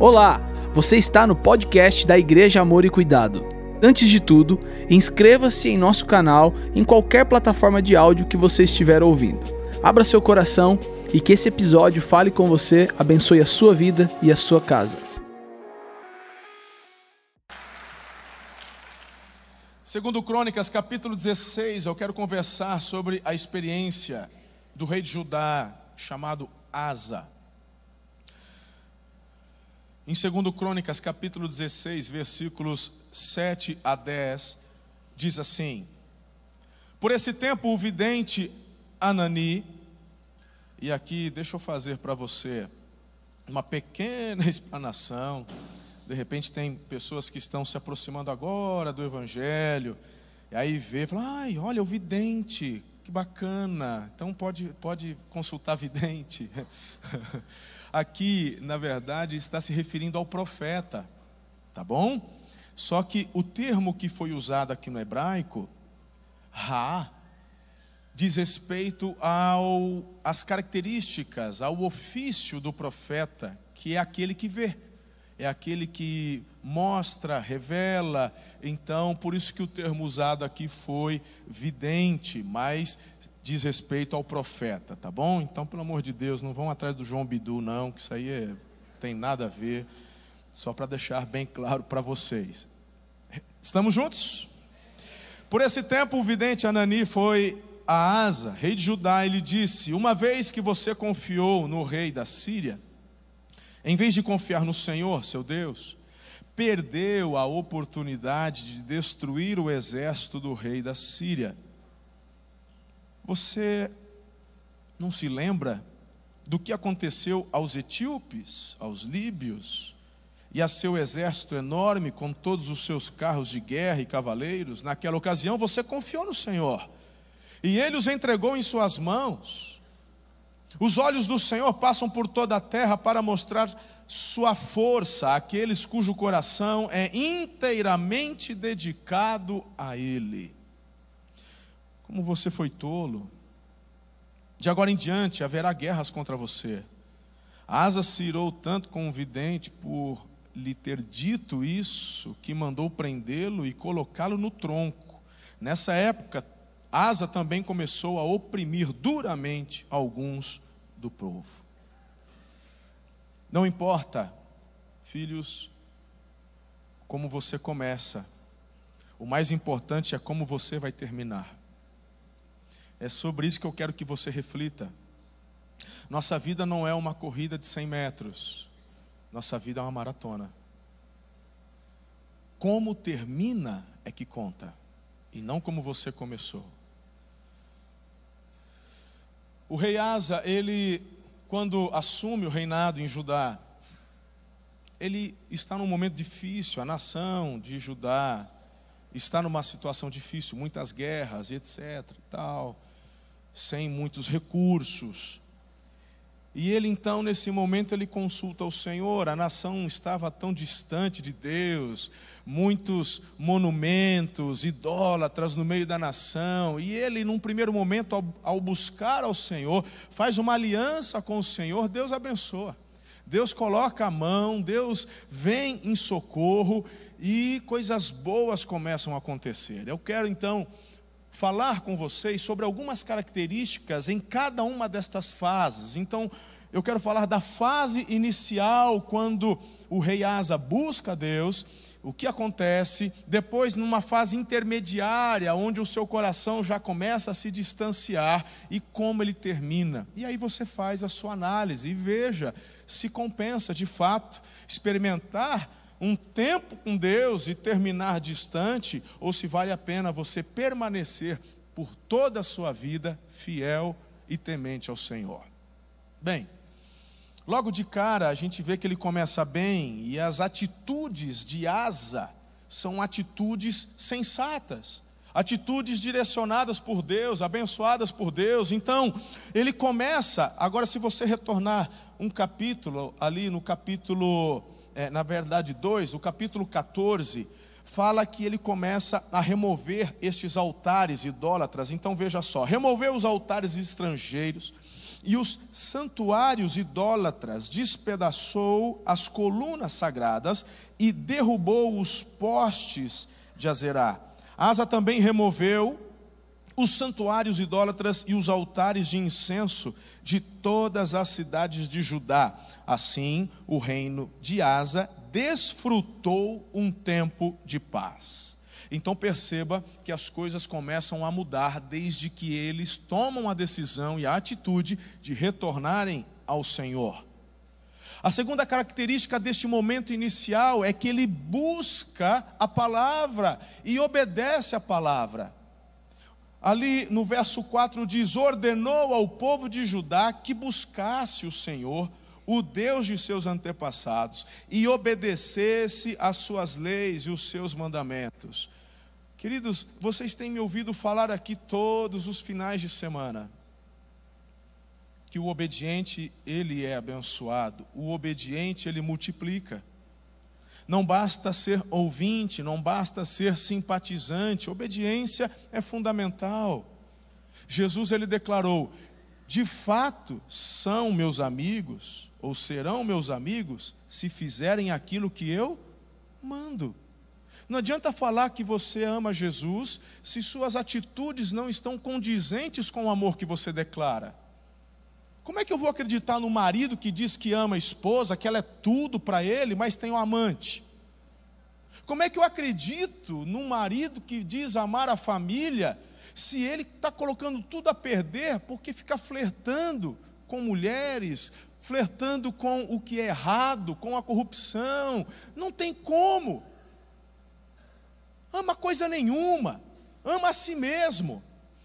Olá, você está no podcast da Igreja Amor e Cuidado. Antes de tudo, inscreva-se em nosso canal em qualquer plataforma de áudio que você estiver ouvindo. Abra seu coração e que esse episódio fale com você, abençoe a sua vida e a sua casa. Segundo Crônicas, capítulo 16, eu quero conversar sobre a experiência do rei de Judá, chamado Asa. Em 2 Crônicas, capítulo 16, versículos 7 a 10, diz assim: Por esse tempo o vidente Anani, e aqui deixa eu fazer para você uma pequena explanação. De repente tem pessoas que estão se aproximando agora do Evangelho, e aí vê, fala, ai, olha o vidente, que bacana. Então pode, pode consultar vidente. aqui, na verdade, está se referindo ao profeta, tá bom? Só que o termo que foi usado aqui no hebraico, Ra, diz respeito ao às características, ao ofício do profeta, que é aquele que vê, é aquele que mostra, revela. Então, por isso que o termo usado aqui foi vidente, mas diz respeito ao profeta, tá bom? Então, pelo amor de Deus, não vão atrás do João Bidu, não, que isso aí é, tem nada a ver, só para deixar bem claro para vocês. Estamos juntos? Por esse tempo, o vidente Anani foi a Asa, rei de Judá, e lhe disse: Uma vez que você confiou no rei da Síria, em vez de confiar no Senhor, seu Deus, perdeu a oportunidade de destruir o exército do rei da Síria você não se lembra do que aconteceu aos etíopes, aos líbios e a seu exército enorme com todos os seus carros de guerra e cavaleiros? Naquela ocasião você confiou no Senhor e ele os entregou em suas mãos. Os olhos do Senhor passam por toda a terra para mostrar sua força àqueles cujo coração é inteiramente dedicado a Ele. Como você foi tolo. De agora em diante haverá guerras contra você. Asa se irou tanto com o vidente por lhe ter dito isso, que mandou prendê-lo e colocá-lo no tronco. Nessa época, Asa também começou a oprimir duramente alguns do povo. Não importa, filhos, como você começa, o mais importante é como você vai terminar. É sobre isso que eu quero que você reflita. Nossa vida não é uma corrida de 100 metros, nossa vida é uma maratona. Como termina é que conta, e não como você começou. O rei Asa, ele, quando assume o reinado em Judá, ele está num momento difícil, a nação de Judá está numa situação difícil, muitas guerras, etc. e tal sem muitos recursos. E ele então, nesse momento, ele consulta o Senhor. A nação estava tão distante de Deus, muitos monumentos, idólatras no meio da nação. E ele, num primeiro momento, ao, ao buscar ao Senhor, faz uma aliança com o Senhor, Deus abençoa. Deus coloca a mão, Deus vem em socorro e coisas boas começam a acontecer. Eu quero então falar com vocês sobre algumas características em cada uma destas fases. Então, eu quero falar da fase inicial, quando o rei Asa busca Deus, o que acontece, depois numa fase intermediária, onde o seu coração já começa a se distanciar e como ele termina. E aí você faz a sua análise e veja se compensa de fato experimentar um tempo com Deus e terminar distante, ou se vale a pena você permanecer por toda a sua vida fiel e temente ao Senhor. Bem, logo de cara a gente vê que ele começa bem e as atitudes de Asa são atitudes sensatas, atitudes direcionadas por Deus, abençoadas por Deus. Então, ele começa, agora se você retornar um capítulo ali no capítulo é, na verdade, 2, o capítulo 14, fala que ele começa a remover estes altares idólatras. Então veja só: remover os altares estrangeiros, e os santuários idólatras, despedaçou as colunas sagradas e derrubou os postes de Azerá. Asa também removeu os santuários idólatras e os altares de incenso de todas as cidades de Judá. Assim, o reino de Asa desfrutou um tempo de paz. Então perceba que as coisas começam a mudar desde que eles tomam a decisão e a atitude de retornarem ao Senhor. A segunda característica deste momento inicial é que ele busca a palavra e obedece a palavra. Ali no verso 4 diz: ordenou ao povo de Judá que buscasse o Senhor, o Deus de seus antepassados, e obedecesse às suas leis e os seus mandamentos. Queridos, vocês têm me ouvido falar aqui todos os finais de semana que o obediente ele é abençoado, o obediente ele multiplica. Não basta ser ouvinte, não basta ser simpatizante, obediência é fundamental. Jesus ele declarou: "De fato são meus amigos ou serão meus amigos se fizerem aquilo que eu mando". Não adianta falar que você ama Jesus se suas atitudes não estão condizentes com o amor que você declara. Como é que eu vou acreditar no marido que diz que ama a esposa, que ela é tudo para ele, mas tem um amante? Como é que eu acredito num marido que diz amar a família, se ele está colocando tudo a perder porque fica flertando com mulheres, flertando com o que é errado, com a corrupção? Não tem como ama coisa nenhuma, ama a si mesmo,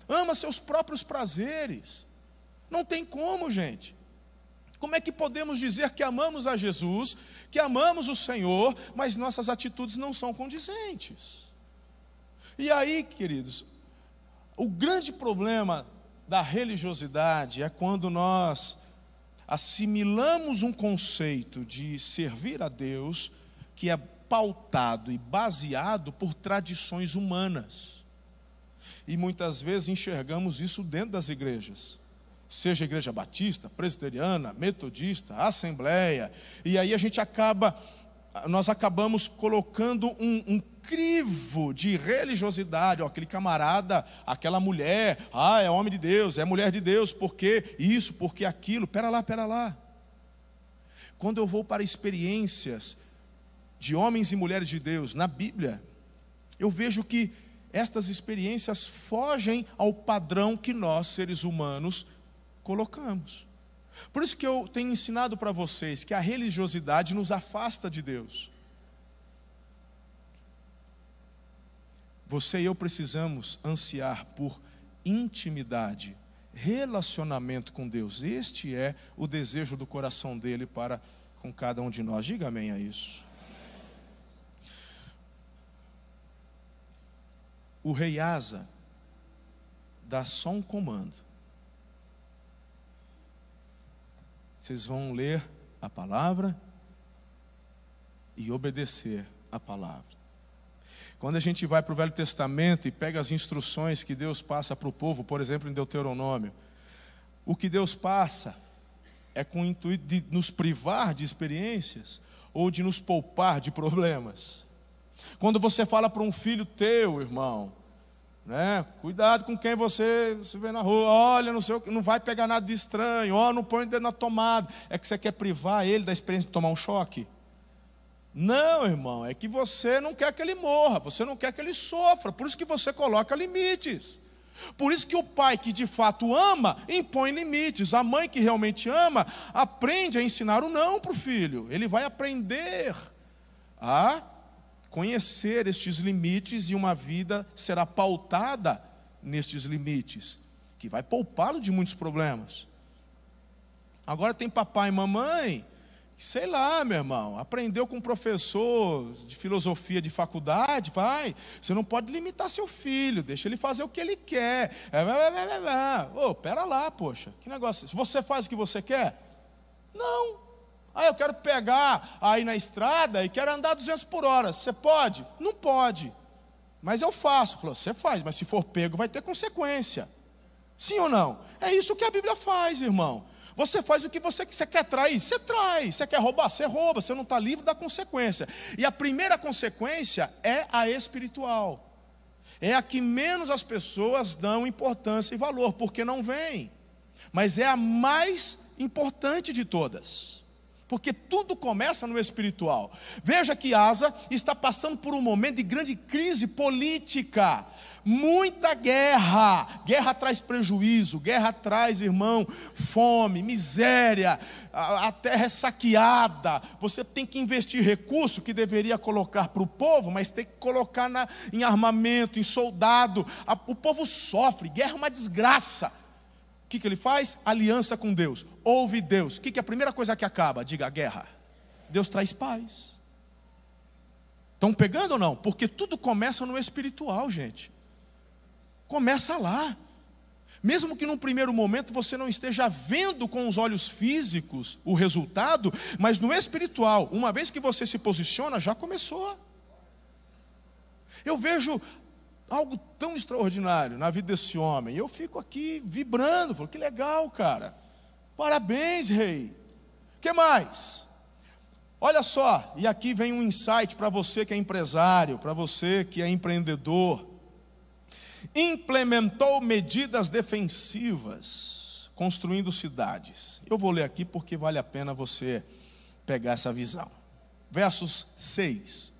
ama seus próprios prazeres. Não tem como, gente. Como é que podemos dizer que amamos a Jesus, que amamos o Senhor, mas nossas atitudes não são condizentes? E aí, queridos, o grande problema da religiosidade é quando nós assimilamos um conceito de servir a Deus que é pautado e baseado por tradições humanas. E muitas vezes enxergamos isso dentro das igrejas. Seja igreja batista, presbiteriana, metodista, assembleia. E aí a gente acaba, nós acabamos colocando um, um crivo de religiosidade. Ó, aquele camarada, aquela mulher, ah, é homem de Deus, é mulher de Deus, porque isso, porque aquilo. Pera lá, pera lá. Quando eu vou para experiências de homens e mulheres de Deus na Bíblia, eu vejo que estas experiências fogem ao padrão que nós, seres humanos, colocamos. Por isso que eu tenho ensinado para vocês que a religiosidade nos afasta de Deus. Você e eu precisamos ansiar por intimidade, relacionamento com Deus. Este é o desejo do coração dele para com cada um de nós. Diga amém a isso. o rei Asa dá só um comando. Vocês vão ler a palavra e obedecer a palavra. Quando a gente vai para o Velho Testamento e pega as instruções que Deus passa para o povo, por exemplo, em Deuteronômio, o que Deus passa é com o intuito de nos privar de experiências ou de nos poupar de problemas. Quando você fala para um filho teu, irmão, né? Cuidado com quem você se vê na rua. Olha, não, sei, não vai pegar nada de estranho. Oh, não põe o dedo na tomada. É que você quer privar ele da experiência de tomar um choque? Não, irmão, é que você não quer que ele morra, você não quer que ele sofra, por isso que você coloca limites. Por isso que o pai que de fato ama, impõe limites. A mãe que realmente ama, aprende a ensinar o não para o filho. Ele vai aprender a conhecer estes limites e uma vida será pautada nestes limites, que vai poupá-lo de muitos problemas. Agora tem papai e mamãe, sei lá, meu irmão, aprendeu com um professor de filosofia de faculdade, vai, você não pode limitar seu filho, deixa ele fazer o que ele quer. Oh, pera lá, poxa, que negócio, se você faz o que você quer? Não, ah, eu quero pegar aí na estrada e quero andar 200 por hora. Você pode? Não pode. Mas eu faço. Falou, você faz, mas se for pego vai ter consequência. Sim ou não? É isso que a Bíblia faz, irmão. Você faz o que você, você quer trair, você trai. Você quer roubar, você rouba. Você não está livre da consequência. E a primeira consequência é a espiritual. É a que menos as pessoas dão importância e valor, porque não vem. Mas é a mais importante de todas. Porque tudo começa no espiritual. Veja que Asa está passando por um momento de grande crise política muita guerra. Guerra traz prejuízo, guerra traz, irmão, fome, miséria, a, terra é saqueada. Você tem que investir recurso que deveria colocar para o povo, mas tem que colocar na, em armamento, em soldado. A, o povo sofre, guerra é uma desgraça. Que, que ele faz? Aliança com Deus. Ouve Deus. O que, que é a primeira coisa que acaba? Diga guerra. Deus traz paz. Estão pegando ou não? Porque tudo começa no espiritual, gente. Começa lá. Mesmo que num primeiro momento você não esteja vendo com os olhos físicos o resultado, mas no espiritual, uma vez que você se posiciona, já começou. Eu vejo algo tão extraordinário na vida desse homem. Eu fico aqui vibrando, falo, que legal, cara. Parabéns, rei. Que mais? Olha só, e aqui vem um insight para você que é empresário, para você que é empreendedor implementou medidas defensivas, construindo cidades. Eu vou ler aqui porque vale a pena você pegar essa visão. Versos 6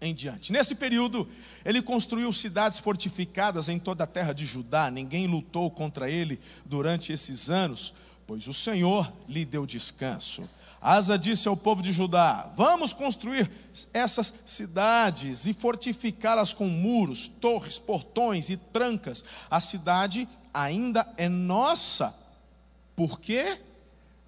em diante. Nesse período, ele construiu cidades fortificadas em toda a terra de Judá. Ninguém lutou contra ele durante esses anos, pois o Senhor lhe deu descanso. Asa disse ao povo de Judá: Vamos construir essas cidades e fortificá-las com muros, torres, portões e trancas. A cidade ainda é nossa, porque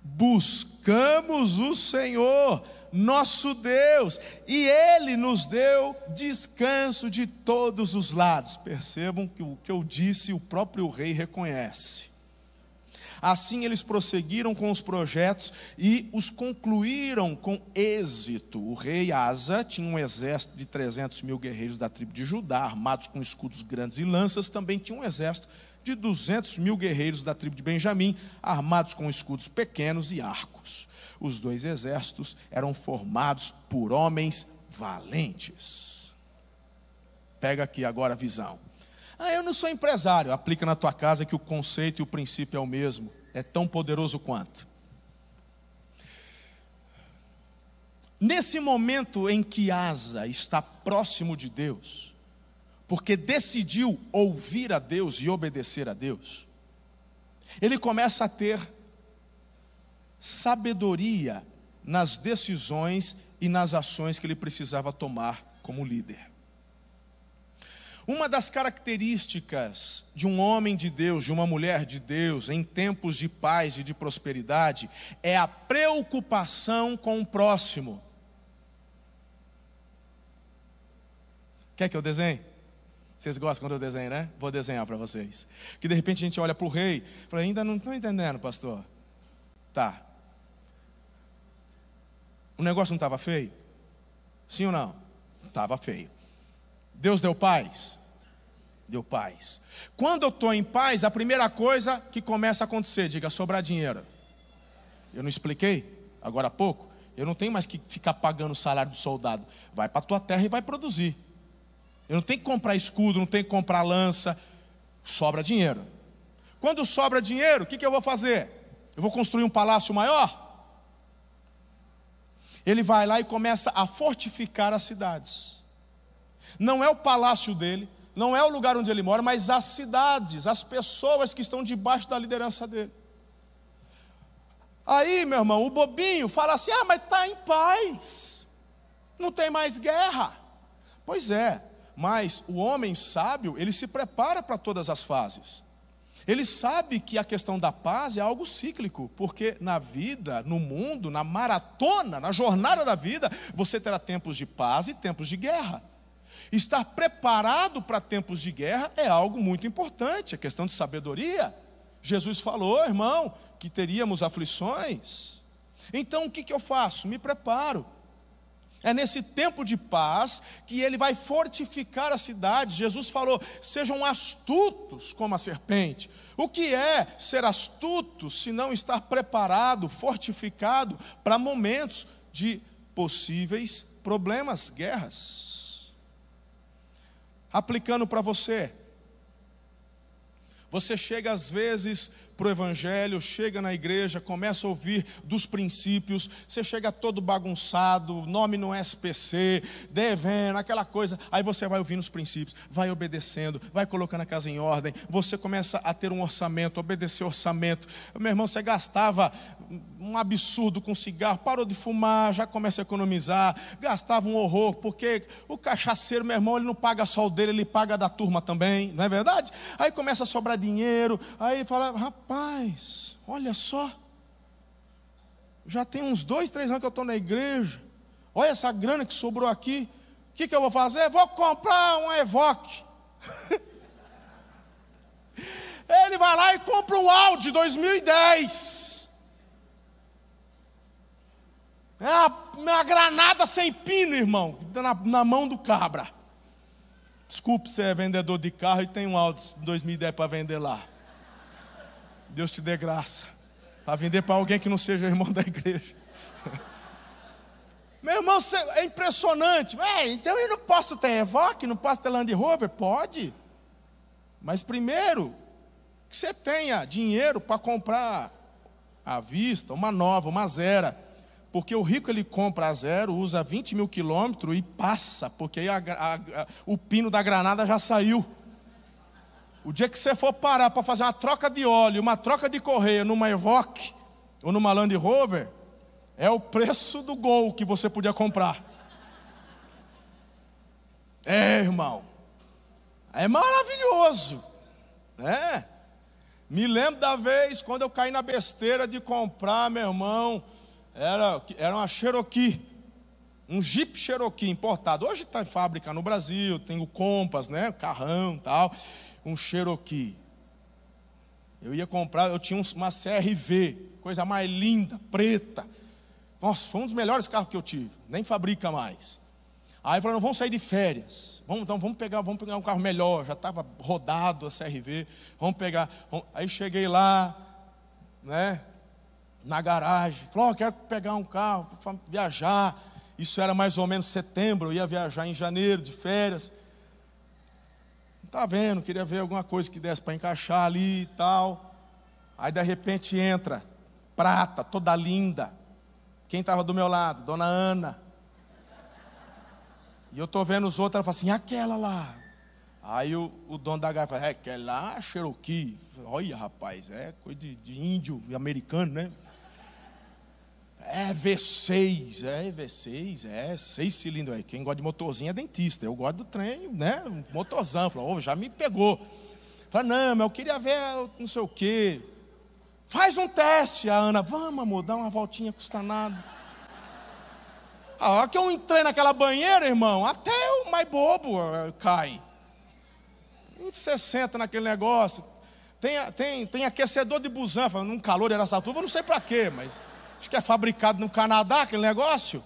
buscamos o Senhor, nosso Deus, e Ele nos deu descanso de todos os lados. Percebam que o que eu disse, o próprio rei reconhece. Assim eles prosseguiram com os projetos e os concluíram com êxito. O rei Asa tinha um exército de 300 mil guerreiros da tribo de Judá, armados com escudos grandes e lanças. Também tinha um exército de 200 mil guerreiros da tribo de Benjamim, armados com escudos pequenos e arcos. Os dois exércitos eram formados por homens valentes. Pega aqui agora a visão. Ah, eu não sou empresário. Aplica na tua casa que o conceito e o princípio é o mesmo. É tão poderoso quanto. Nesse momento em que Asa está próximo de Deus, porque decidiu ouvir a Deus e obedecer a Deus, ele começa a ter sabedoria nas decisões e nas ações que ele precisava tomar como líder. Uma das características de um homem de Deus, de uma mulher de Deus, em tempos de paz e de prosperidade, é a preocupação com o próximo. Quer que eu desenhe? Vocês gostam quando eu desenho, né? Vou desenhar para vocês. Que de repente a gente olha para o rei fala: ainda não estou entendendo, pastor. Tá. O negócio não estava feio? Sim ou não? Estava feio. Deus deu paz? Deu paz. Quando eu estou em paz, a primeira coisa que começa a acontecer, diga, sobrar dinheiro. Eu não expliquei agora há pouco? Eu não tenho mais que ficar pagando o salário do soldado. Vai para a tua terra e vai produzir. Eu não tenho que comprar escudo, não tenho que comprar lança. Sobra dinheiro. Quando sobra dinheiro, o que, que eu vou fazer? Eu vou construir um palácio maior? Ele vai lá e começa a fortificar as cidades não é o palácio dele, não é o lugar onde ele mora, mas as cidades, as pessoas que estão debaixo da liderança dele. Aí, meu irmão, o bobinho fala assim: ah, mas está em paz, não tem mais guerra. Pois é, mas o homem sábio, ele se prepara para todas as fases. Ele sabe que a questão da paz é algo cíclico, porque na vida, no mundo, na maratona, na jornada da vida, você terá tempos de paz e tempos de guerra. Estar preparado para tempos de guerra é algo muito importante, é questão de sabedoria. Jesus falou, irmão, que teríamos aflições. Então o que, que eu faço? Me preparo. É nesse tempo de paz que ele vai fortificar as cidades. Jesus falou: sejam astutos como a serpente. O que é ser astuto se não estar preparado, fortificado para momentos de possíveis problemas, guerras? Aplicando para você. Você chega às vezes para o Evangelho, chega na igreja, começa a ouvir dos princípios, você chega todo bagunçado, nome no SPC, devendo, aquela coisa, aí você vai ouvindo os princípios, vai obedecendo, vai colocando a casa em ordem, você começa a ter um orçamento, obedecer orçamento. Meu irmão, você gastava um absurdo com cigarro, parou de fumar, já começa a economizar, gastava um horror, porque o cachaceiro, meu irmão, ele não paga só o dele, ele paga da turma também, não é verdade? Aí começa a sobrar dinheiro, aí fala, rapaz, Rapaz, olha só. Já tem uns dois, três anos que eu estou na igreja. Olha essa grana que sobrou aqui. O que, que eu vou fazer? Vou comprar um Evoque. Ele vai lá e compra um Audi 2010. É a minha granada sem pino, irmão, na, na mão do cabra. Desculpe, você é vendedor de carro e tem um Audi 2010 para vender lá. Deus te dê graça. Para vender para alguém que não seja irmão da igreja. Meu irmão, é impressionante. É, então eu não posso ter Evoque, não posso ter Land Rover? Pode. Mas primeiro, que você tenha dinheiro para comprar à vista, uma nova, uma zero. Porque o rico ele compra a zero, usa 20 mil quilômetros e passa, porque aí a, a, a, o pino da granada já saiu. O dia que você for parar para fazer uma troca de óleo, uma troca de correia numa Evoque ou numa Land Rover, é o preço do Gol que você podia comprar. É, irmão. É maravilhoso. né? Me lembro da vez quando eu caí na besteira de comprar, meu irmão, era, era uma Cherokee, um Jeep Cherokee importado. Hoje está em fábrica no Brasil, tem o Compass, né, carrão tal um Cherokee. Eu ia comprar, eu tinha uma CRV, coisa mais linda, preta. Nossa, foi um dos melhores carros que eu tive, nem fabrica mais. Aí falaram, vamos sair de férias. Vamos, então vamos pegar, vamos pegar um carro melhor. Já estava rodado a CRV. Vamos pegar. Vamos... Aí cheguei lá, né? Na garagem. Falou, oh, quero pegar um carro viajar. Isso era mais ou menos setembro. Eu ia viajar em janeiro de férias. Tá vendo, queria ver alguma coisa que desse para encaixar ali e tal. Aí de repente entra, prata, toda linda. Quem estava do meu lado? Dona Ana. E eu estou vendo os outros, ela fala assim, aquela lá. Aí o, o dono da garra fala, é aquela lá, Cherokee. Olha, rapaz, é coisa de, de índio e americano, né? É V6, é V6, é seis cilindros. Aí. Quem gosta de motorzinho é dentista. Eu gosto do trem, né? Motorzão. Falou, oh, já me pegou. Falei, não, mas eu queria ver não sei o quê. Faz um teste, a Ana. Vamos, amor, dá uma voltinha, custa nada. A hora que eu entrei naquela banheira, irmão, até o mais bobo uh, cai. E você senta naquele negócio. Tem, tem, tem aquecedor de busanfa, num calor de Araçatuba, não sei para quê, mas Acho que é fabricado no Canadá aquele negócio.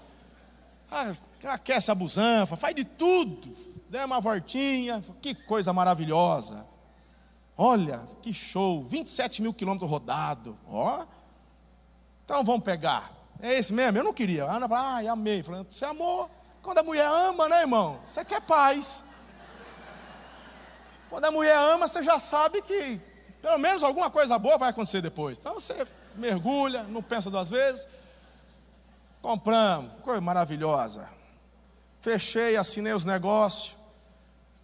Ah, aquece a busanfa, faz de tudo. Dê uma voltinha. Que coisa maravilhosa. Olha, que show. 27 mil quilômetros rodado. Ó. Então vamos pegar. É esse mesmo? Eu não queria. A Ana fala, ai, amei. Falando, você amou. Quando a mulher ama, né, irmão? Você quer paz. Quando a mulher ama, você já sabe que pelo menos alguma coisa boa vai acontecer depois. Então você mergulha, não pensa duas vezes. Compramos, coisa maravilhosa. Fechei, assinei os negócios.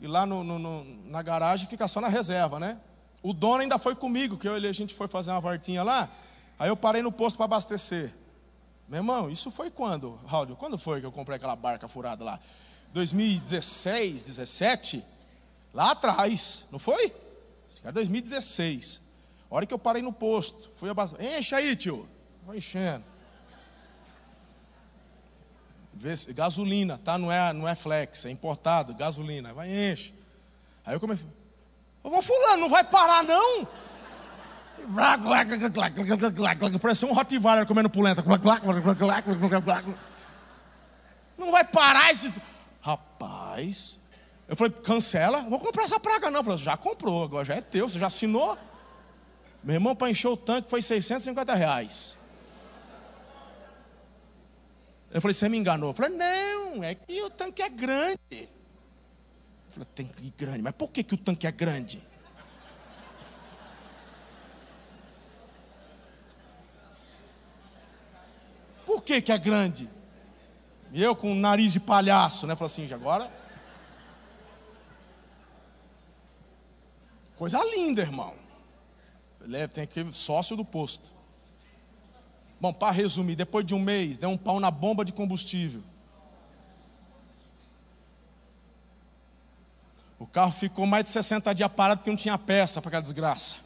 E lá no, no, no, na garagem fica só na reserva, né? O dono ainda foi comigo, que eu e a gente foi fazer uma voltinha lá. Aí eu parei no posto para abastecer. Meu irmão, isso foi quando, Raul? Quando foi que eu comprei aquela barca furada lá? 2016, 17? Lá atrás, não foi? Isso era 2016. A hora que eu parei no posto, fui abastecer. Enche aí, tio. Vai enchendo. Gasolina, tá? Não é, não é flex, é importado, gasolina. Vai enche. Aí eu comecei. Eu vou fulano, não vai parar não? Parece um Rottweiler comendo polenta. Não vai parar esse. Rapaz. Eu falei, cancela, vou comprar essa praga não. Falei, já comprou, agora já é teu, você já assinou. Meu irmão, para encher o tanque foi 650 reais. Eu falei, você me enganou. Eu falei, não, é que o tanque é grande. Eu falei, tanque grande, mas por que, que o tanque é grande? Por que, que é grande? E eu com nariz de palhaço, né? Falei assim, agora. Coisa linda, irmão. Ele tem aqui sócio do posto. Bom, para resumir, depois de um mês, deu um pau na bomba de combustível. O carro ficou mais de 60 dias parado porque não tinha peça para aquela desgraça.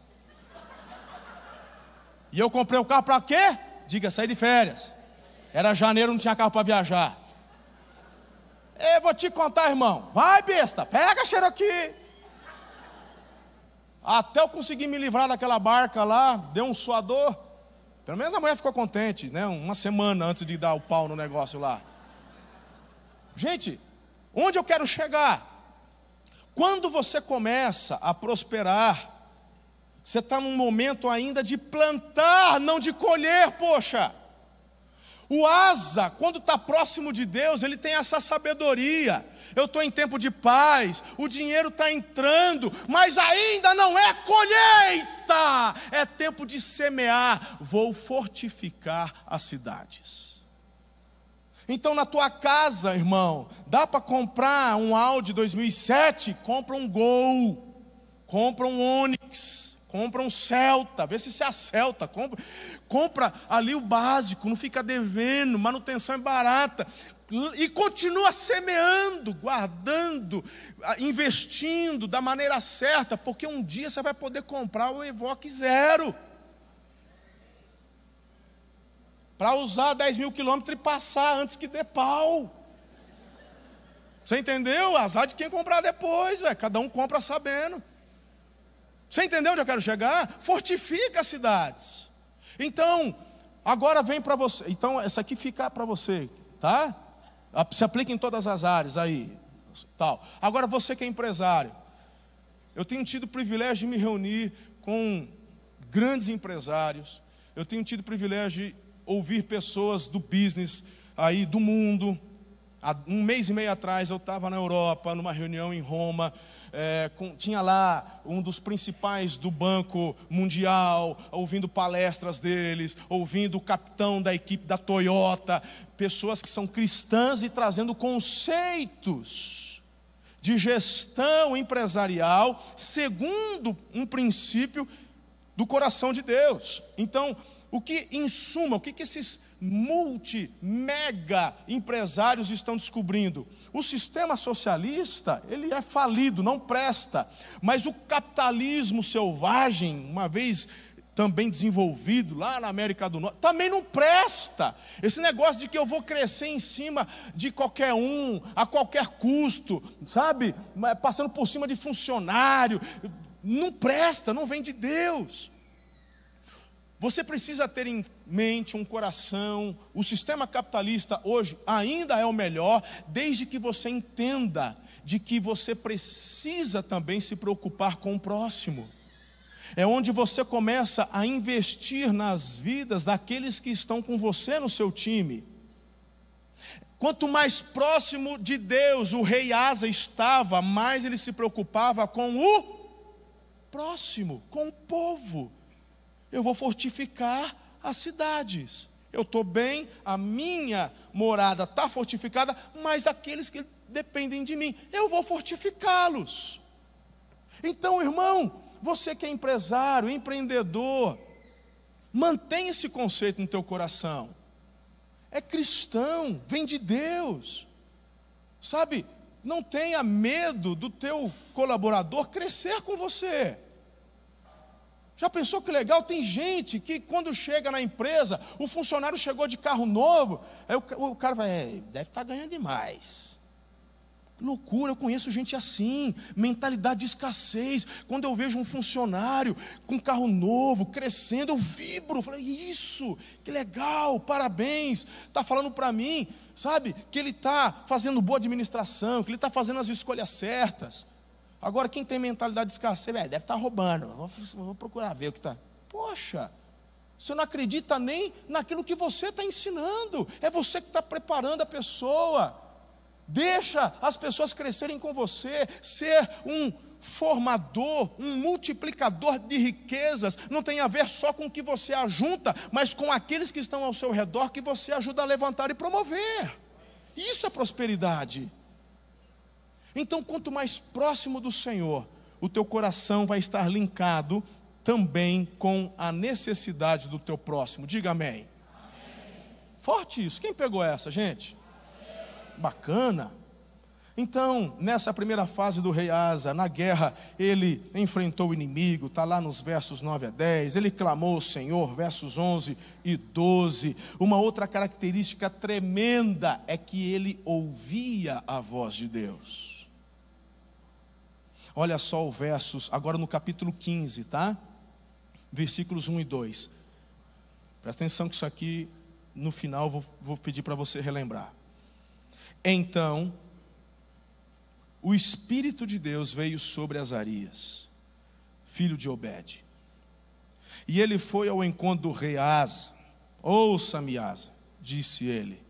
E eu comprei o carro para quê? Diga, sair de férias. Era janeiro, não tinha carro para viajar. Eu vou te contar, irmão. Vai, besta, pega a Cherokee. Até eu conseguir me livrar daquela barca lá, deu um suador. Pelo menos a mulher ficou contente, né? Uma semana antes de dar o pau no negócio lá. Gente, onde eu quero chegar? Quando você começa a prosperar, você está num momento ainda de plantar, não de colher, poxa. O asa, quando está próximo de Deus, ele tem essa sabedoria. Eu estou em tempo de paz, o dinheiro está entrando, mas ainda não é colheita, é tempo de semear. Vou fortificar as cidades. Então, na tua casa, irmão, dá para comprar um Audi 2007? Compra um Gol, compra um Onix compra um Celta, vê se se acelta, compra, compra ali o básico, não fica devendo, manutenção é barata, e continua semeando, guardando, investindo da maneira certa, porque um dia você vai poder comprar o Evoque Zero. Para usar 10 mil quilômetros e passar antes que dê pau. Você entendeu? Azar de quem comprar depois, véio. cada um compra sabendo. Você entendeu onde eu quero chegar? Fortifica as cidades. Então, agora vem para você. Então, essa aqui fica para você, tá? Se aplica em todas as áreas aí. Tal. Agora, você que é empresário. Eu tenho tido o privilégio de me reunir com grandes empresários. Eu tenho tido o privilégio de ouvir pessoas do business aí do mundo. Há um mês e meio atrás eu estava na Europa, numa reunião em Roma, é, com, tinha lá um dos principais do Banco Mundial, ouvindo palestras deles, ouvindo o capitão da equipe da Toyota, pessoas que são cristãs e trazendo conceitos de gestão empresarial segundo um princípio do coração de Deus. Então, o que, em suma, o que, que esses multi, mega empresários estão descobrindo? O sistema socialista, ele é falido, não presta. Mas o capitalismo selvagem, uma vez também desenvolvido lá na América do Norte, também não presta. Esse negócio de que eu vou crescer em cima de qualquer um, a qualquer custo, sabe? Passando por cima de funcionário, não presta, não vem de Deus. Você precisa ter em mente um coração. O sistema capitalista hoje ainda é o melhor, desde que você entenda de que você precisa também se preocupar com o próximo. É onde você começa a investir nas vidas daqueles que estão com você no seu time. Quanto mais próximo de Deus o rei Asa estava, mais ele se preocupava com o próximo, com o povo eu vou fortificar as cidades. Eu estou bem, a minha morada está fortificada, mas aqueles que dependem de mim, eu vou fortificá-los. Então, irmão, você que é empresário, empreendedor, mantenha esse conceito no teu coração. É cristão, vem de Deus. Sabe, não tenha medo do teu colaborador crescer com você. Já pensou que legal? Tem gente que quando chega na empresa, o funcionário chegou de carro novo, aí o, o cara vai, é, deve estar tá ganhando demais. loucura, eu conheço gente assim, mentalidade de escassez. Quando eu vejo um funcionário com carro novo, crescendo, eu vibro. Eu falei, isso, que legal, parabéns. Está falando para mim, sabe, que ele está fazendo boa administração, que ele está fazendo as escolhas certas. Agora, quem tem mentalidade de escassez, deve estar tá roubando. Vou, vou procurar ver o que está. Poxa, você não acredita nem naquilo que você está ensinando. É você que está preparando a pessoa. Deixa as pessoas crescerem com você, ser um formador, um multiplicador de riquezas, não tem a ver só com o que você ajunta, mas com aqueles que estão ao seu redor que você ajuda a levantar e promover. Isso é prosperidade. Então, quanto mais próximo do Senhor, o teu coração vai estar linkado também com a necessidade do teu próximo. Diga amém. amém. Forte isso. Quem pegou essa, gente? Amém. Bacana. Então, nessa primeira fase do rei Asa, na guerra, ele enfrentou o inimigo, está lá nos versos 9 a 10, ele clamou ao Senhor, versos 11 e 12. Uma outra característica tremenda é que ele ouvia a voz de Deus. Olha só o versos, agora no capítulo 15, tá? Versículos 1 e 2. Presta atenção que isso aqui, no final, vou, vou pedir para você relembrar. Então, o Espírito de Deus veio sobre Azarias, filho de Obed. E ele foi ao encontro do rei Asa. Ouça-me, Asa, disse ele.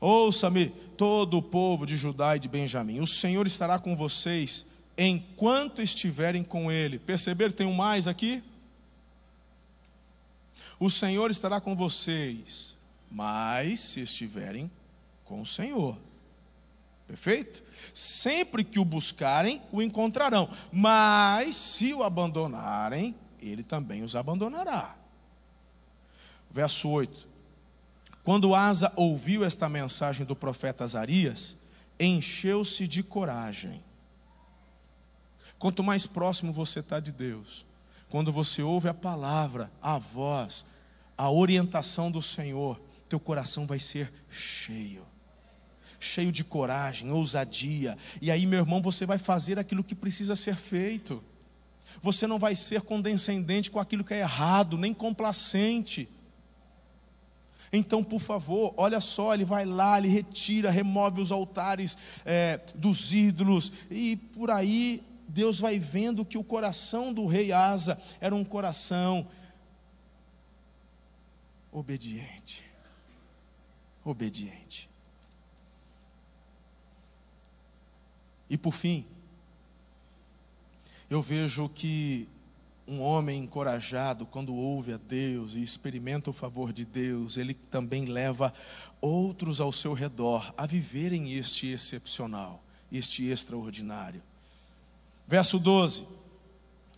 Ouça-me, todo o povo de Judá e de Benjamim. O Senhor estará com vocês enquanto estiverem com ele. Perceberam? Tem um mais aqui? O Senhor estará com vocês, mas se estiverem com o Senhor. Perfeito? Sempre que o buscarem, o encontrarão. Mas se o abandonarem, ele também os abandonará. Verso 8. Quando Asa ouviu esta mensagem do profeta Azarias, encheu-se de coragem. Quanto mais próximo você está de Deus, quando você ouve a palavra, a voz, a orientação do Senhor, teu coração vai ser cheio cheio de coragem, ousadia. E aí, meu irmão, você vai fazer aquilo que precisa ser feito. Você não vai ser condescendente com aquilo que é errado, nem complacente. Então, por favor, olha só, ele vai lá, ele retira, remove os altares é, dos ídolos, e por aí Deus vai vendo que o coração do rei Asa era um coração obediente. Obediente. E por fim, eu vejo que um homem encorajado, quando ouve a Deus e experimenta o favor de Deus, ele também leva outros ao seu redor a viverem este excepcional, este extraordinário. Verso 12: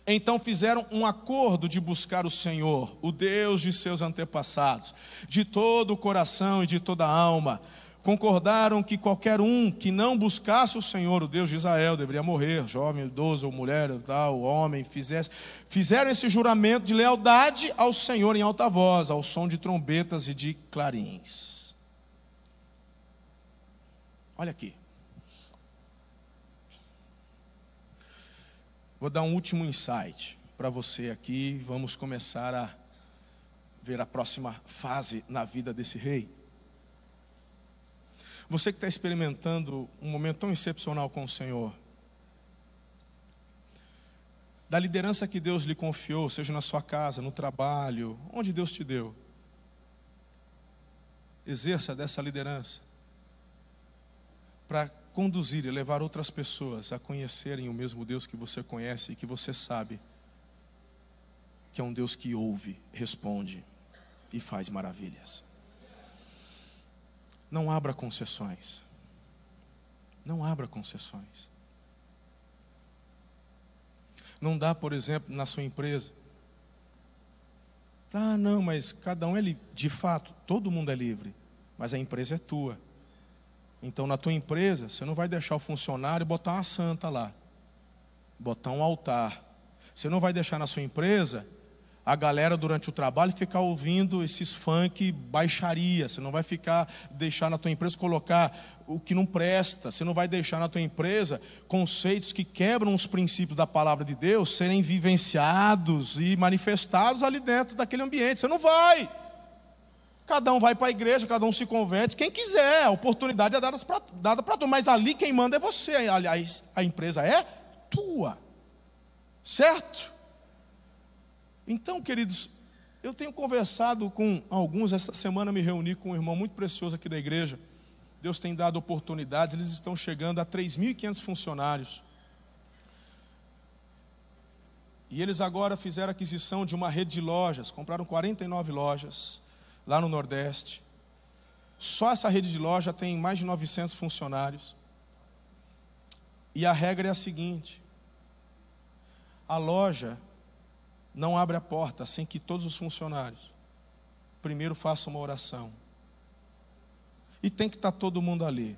Então fizeram um acordo de buscar o Senhor, o Deus de seus antepassados, de todo o coração e de toda a alma concordaram que qualquer um que não buscasse o Senhor, o Deus de Israel, deveria morrer, jovem, idoso ou mulher, tal, homem, fizesse, fizeram esse juramento de lealdade ao Senhor em alta voz, ao som de trombetas e de clarins. Olha aqui. Vou dar um último insight para você aqui, vamos começar a ver a próxima fase na vida desse rei. Você que está experimentando um momento tão excepcional com o Senhor, da liderança que Deus lhe confiou, seja na sua casa, no trabalho, onde Deus te deu, exerça dessa liderança para conduzir e levar outras pessoas a conhecerem o mesmo Deus que você conhece e que você sabe que é um Deus que ouve, responde e faz maravilhas. Não abra concessões. Não abra concessões. Não dá, por exemplo, na sua empresa. Ah, não, mas cada um é livre. De fato, todo mundo é livre, mas a empresa é tua. Então, na tua empresa, você não vai deixar o funcionário botar uma santa lá, botar um altar. Você não vai deixar na sua empresa a galera durante o trabalho ficar ouvindo esses funk baixaria. Você não vai ficar deixar na tua empresa colocar o que não presta. Você não vai deixar na tua empresa conceitos que quebram os princípios da palavra de Deus serem vivenciados e manifestados ali dentro daquele ambiente. Você não vai. Cada um vai para a igreja, cada um se converte. Quem quiser, a oportunidade é dada para tu. Mas ali quem manda é você. Aliás, a empresa é tua. Certo? Então, queridos, eu tenho conversado com alguns. Esta semana me reuni com um irmão muito precioso aqui da igreja. Deus tem dado oportunidades. Eles estão chegando a 3.500 funcionários. E eles agora fizeram aquisição de uma rede de lojas. Compraram 49 lojas lá no Nordeste. Só essa rede de loja tem mais de 900 funcionários. E a regra é a seguinte: a loja não abre a porta sem que todos os funcionários primeiro façam uma oração. E tem que estar todo mundo ali.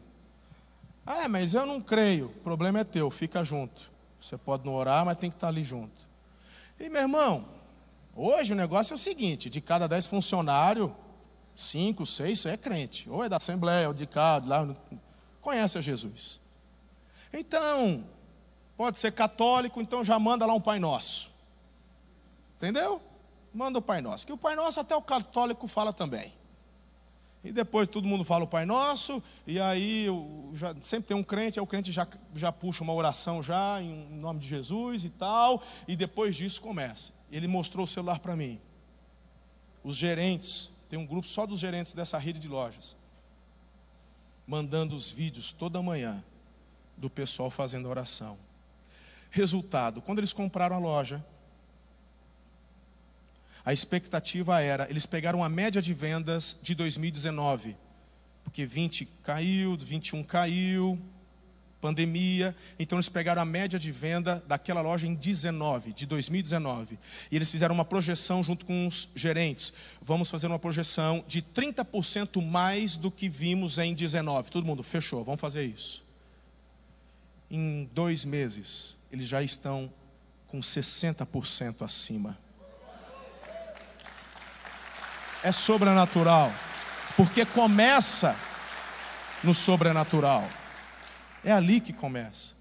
Ah, mas eu não creio. O problema é teu, fica junto. Você pode não orar, mas tem que estar ali junto. E meu irmão, Hoje o negócio é o seguinte: de cada dez funcionários, cinco, seis é crente. Ou é da Assembleia, ou de cá, lá, conhece a Jesus. Então, pode ser católico, então já manda lá um Pai Nosso. Entendeu? Manda o Pai Nosso. Que o Pai Nosso até o católico fala também. E depois todo mundo fala o Pai Nosso, e aí já, sempre tem um crente, aí o crente já, já puxa uma oração já em nome de Jesus e tal, e depois disso começa ele mostrou o celular para mim. Os gerentes, tem um grupo só dos gerentes dessa rede de lojas, mandando os vídeos toda manhã do pessoal fazendo oração. Resultado: quando eles compraram a loja, a expectativa era, eles pegaram a média de vendas de 2019, porque 20 caiu, 21 caiu, pandemia, então eles pegaram a média de venda daquela loja em 19, de 2019. E eles fizeram uma projeção junto com os gerentes. Vamos fazer uma projeção de 30% mais do que vimos em 19. Todo mundo fechou, vamos fazer isso. Em dois meses, eles já estão com 60% acima. É sobrenatural, porque começa no sobrenatural. É ali que começa.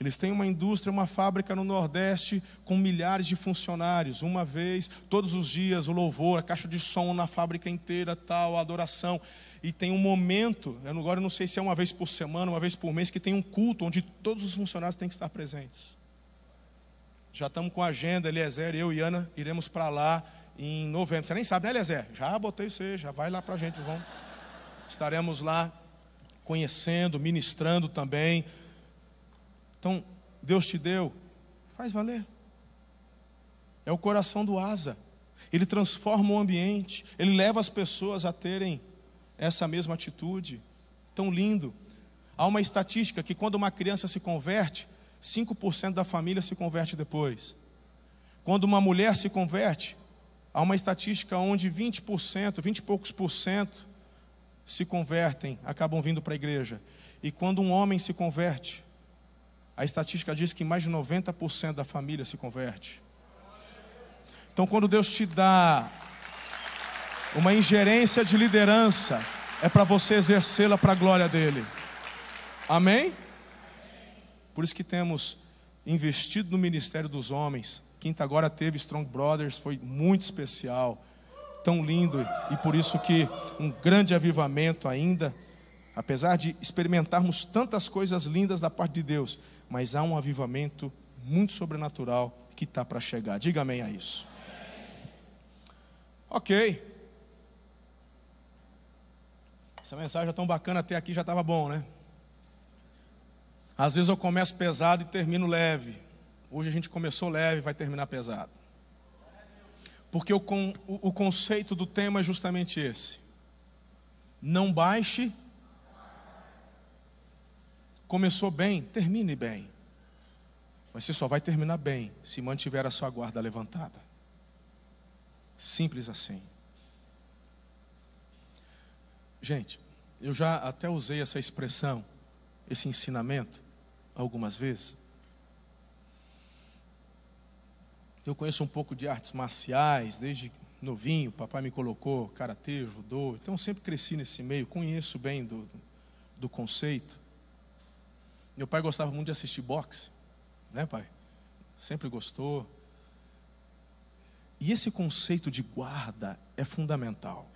Eles têm uma indústria, uma fábrica no Nordeste com milhares de funcionários. Uma vez, todos os dias, o louvor, a caixa de som na fábrica inteira, tal, a adoração. E tem um momento, eu agora não sei se é uma vez por semana, uma vez por mês, que tem um culto onde todos os funcionários têm que estar presentes. Já estamos com a agenda, Eliezer, eu e Ana iremos para lá em novembro. Você nem sabe, né, Eliezer? Já botei você, já vai lá para a gente. Vamos. Estaremos lá conhecendo, ministrando também. Então, Deus te deu, faz valer. É o coração do asa. Ele transforma o ambiente, ele leva as pessoas a terem essa mesma atitude. Tão lindo. Há uma estatística que quando uma criança se converte, 5% da família se converte depois. Quando uma mulher se converte, há uma estatística onde 20%, 20 e poucos por cento se convertem, acabam vindo para a igreja. E quando um homem se converte, a estatística diz que mais de 90% da família se converte. Então, quando Deus te dá uma ingerência de liderança, é para você exercê-la para a glória dele. Amém? Por isso que temos investido no ministério dos homens. Quinta agora teve Strong Brothers, foi muito especial tão lindo e por isso que um grande avivamento ainda, apesar de experimentarmos tantas coisas lindas da parte de Deus, mas há um avivamento muito sobrenatural que está para chegar. Diga amém a isso. Ok. Essa mensagem é tão bacana até aqui já estava bom, né? Às vezes eu começo pesado e termino leve. Hoje a gente começou leve vai terminar pesado. Porque o, o, o conceito do tema é justamente esse. Não baixe. Começou bem, termine bem. Mas você só vai terminar bem se mantiver a sua guarda levantada. Simples assim. Gente, eu já até usei essa expressão, esse ensinamento, algumas vezes. Eu conheço um pouco de artes marciais, desde novinho, papai me colocou karatê, judô, então sempre cresci nesse meio, conheço bem do, do conceito. Meu pai gostava muito de assistir boxe, né, pai? Sempre gostou. E esse conceito de guarda é fundamental.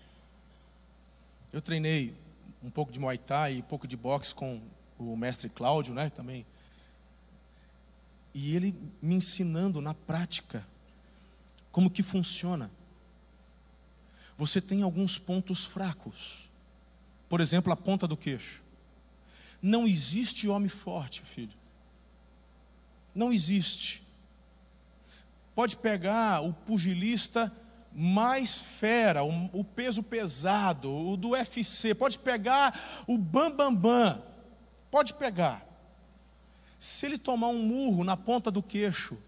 Eu treinei um pouco de Muay Thai e um pouco de boxe com o mestre Cláudio, né, também. E ele me ensinando na prática como que funciona. Você tem alguns pontos fracos. Por exemplo, a ponta do queixo. Não existe homem forte, filho. Não existe. Pode pegar o pugilista mais fera, o, o peso pesado, o do UFC, pode pegar o bambambam, bam, bam, pode pegar. Se ele tomar um murro na ponta do queixo,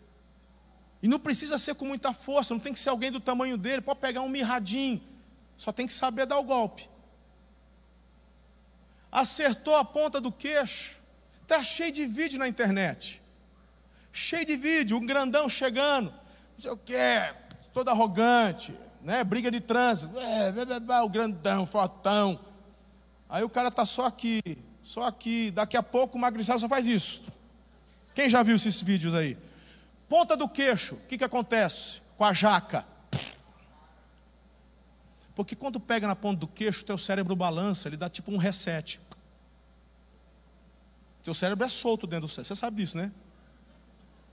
e não precisa ser com muita força, não tem que ser alguém do tamanho dele, pode pegar um mirradinho, só tem que saber dar o golpe. Acertou a ponta do queixo, está cheio de vídeo na internet. Cheio de vídeo, um grandão chegando, não sei o que, todo arrogante, né? briga de trânsito, é, o grandão, fortão. Aí o cara está só aqui, só aqui, daqui a pouco o magricelo só faz isso. Quem já viu esses vídeos aí? Ponta do queixo, o que, que acontece com a jaca? Porque quando pega na ponta do queixo, teu cérebro balança, ele dá tipo um reset. Teu cérebro é solto dentro do cérebro. Você sabe disso, né?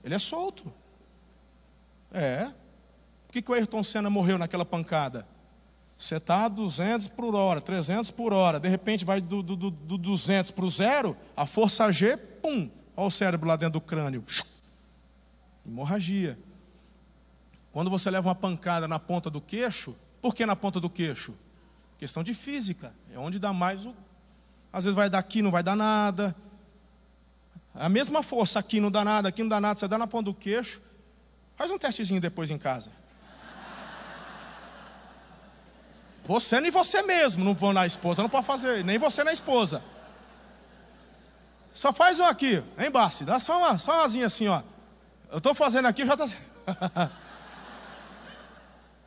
Ele é solto. É. Por que, que o Ayrton Senna morreu naquela pancada? Você está a 200 por hora, 300 por hora, de repente vai do, do, do, do 200 para o zero, a força G, pum, olha o cérebro lá dentro do crânio. Hemorragia. Quando você leva uma pancada na ponta do queixo, por que na ponta do queixo? Questão de física, é onde dá mais o. Às vezes vai dar aqui, não vai dar nada. A mesma força aqui não dá nada, aqui não dá nada, você dá na ponta do queixo. Faz um testezinho depois em casa. Você nem você mesmo não vou na esposa, não pode fazer, nem você na esposa. Só faz um aqui, hein? Dá só uma, só umazinha assim, ó. Eu estou fazendo aqui, já está.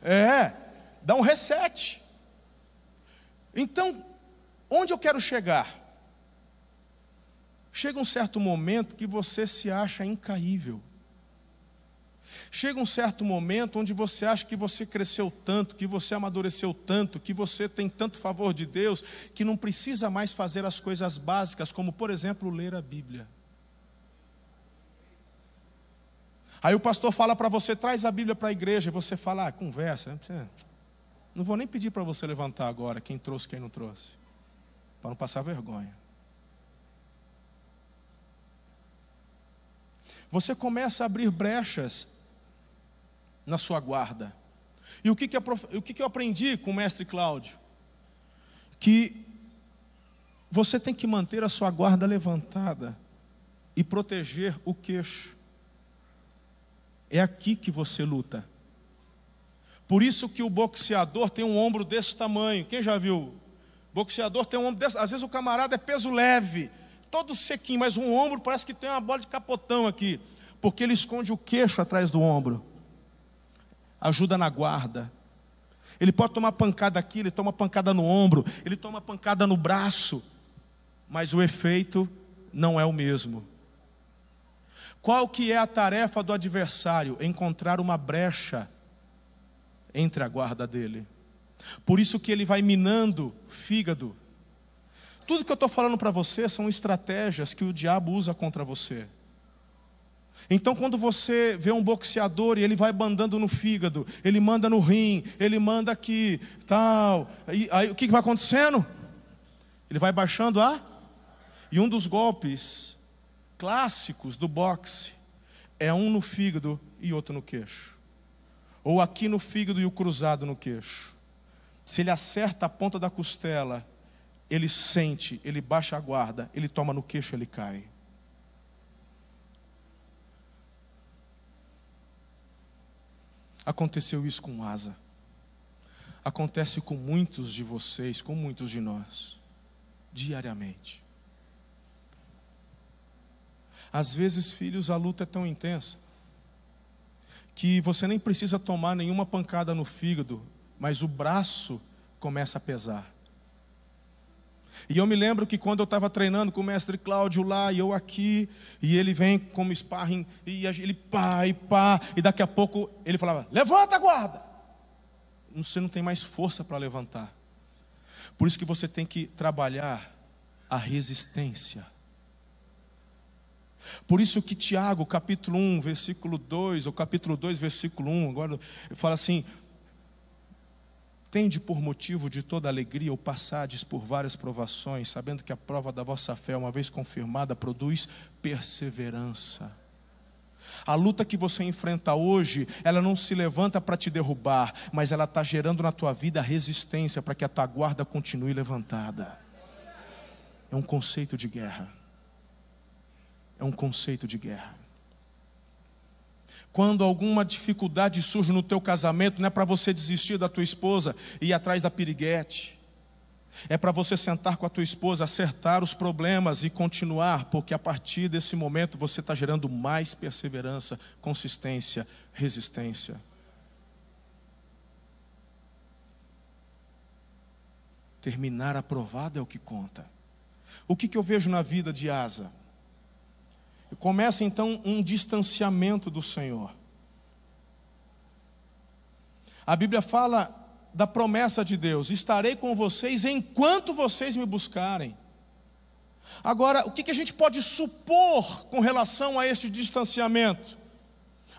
é, dá um reset. Então, onde eu quero chegar? Chega um certo momento que você se acha incaível. Chega um certo momento onde você acha que você cresceu tanto, que você amadureceu tanto, que você tem tanto favor de Deus, que não precisa mais fazer as coisas básicas, como, por exemplo, ler a Bíblia. Aí o pastor fala para você, traz a Bíblia para a igreja, e você fala, ah, conversa. Não vou nem pedir para você levantar agora, quem trouxe, quem não trouxe, para não passar vergonha. Você começa a abrir brechas na sua guarda. E o que, que, o que, que eu aprendi com o mestre Cláudio? Que você tem que manter a sua guarda levantada e proteger o queixo. É aqui que você luta. Por isso que o boxeador tem um ombro desse tamanho. Quem já viu? Boxeador tem um ombro desse. Às vezes o camarada é peso leve, todo sequinho, mas um ombro parece que tem uma bola de capotão aqui, porque ele esconde o queixo atrás do ombro ajuda na guarda. Ele pode tomar pancada aqui, ele toma pancada no ombro, ele toma pancada no braço, mas o efeito não é o mesmo. Qual que é a tarefa do adversário? Encontrar uma brecha entre a guarda dele. Por isso que ele vai minando fígado. Tudo que eu estou falando para você são estratégias que o diabo usa contra você. Então, quando você vê um boxeador e ele vai bandando no fígado, ele manda no rim, ele manda aqui, tal, aí o que vai acontecendo? Ele vai baixando a. E um dos golpes clássicos do boxe é um no fígado e outro no queixo. Ou aqui no fígado e o cruzado no queixo. Se ele acerta a ponta da costela, ele sente, ele baixa a guarda, ele toma no queixo, ele cai. Aconteceu isso com Asa. Acontece com muitos de vocês, com muitos de nós, diariamente. Às vezes, filhos, a luta é tão intensa que você nem precisa tomar nenhuma pancada no fígado, mas o braço começa a pesar. E eu me lembro que quando eu estava treinando com o mestre Cláudio lá, e eu aqui, e ele vem como sparring, e ele pá, e pá, e daqui a pouco ele falava: Levanta guarda! Você não tem mais força para levantar. Por isso que você tem que trabalhar a resistência. Por isso que Tiago, capítulo 1, versículo 2, ou capítulo 2, versículo 1, agora fala assim: Tende por motivo de toda alegria ou passades por várias provações, sabendo que a prova da vossa fé, uma vez confirmada, produz perseverança. A luta que você enfrenta hoje, ela não se levanta para te derrubar, mas ela está gerando na tua vida resistência para que a tua guarda continue levantada. É um conceito de guerra. É um conceito de guerra. Quando alguma dificuldade surge no teu casamento, não é para você desistir da tua esposa e ir atrás da piriguete. É para você sentar com a tua esposa, acertar os problemas e continuar, porque a partir desse momento você está gerando mais perseverança, consistência, resistência. Terminar aprovado é o que conta. O que, que eu vejo na vida de Asa? Começa então um distanciamento do Senhor. A Bíblia fala da promessa de Deus: estarei com vocês enquanto vocês me buscarem. Agora, o que a gente pode supor com relação a este distanciamento?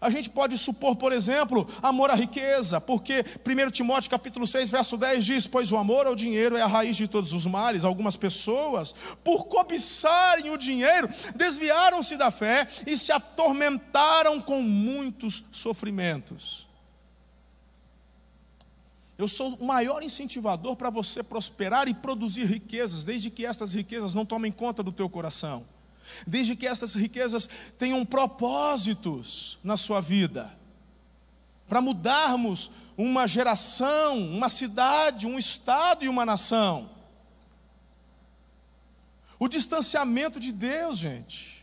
A gente pode supor, por exemplo, amor à riqueza, porque 1 Timóteo capítulo 6, verso 10 diz: Pois o amor ao dinheiro é a raiz de todos os males. Algumas pessoas, por cobiçarem o dinheiro, desviaram-se da fé e se atormentaram com muitos sofrimentos. Eu sou o maior incentivador para você prosperar e produzir riquezas, desde que estas riquezas não tomem conta do teu coração desde que essas riquezas tenham propósitos na sua vida, para mudarmos uma geração, uma cidade, um estado e uma nação. O distanciamento de Deus, gente.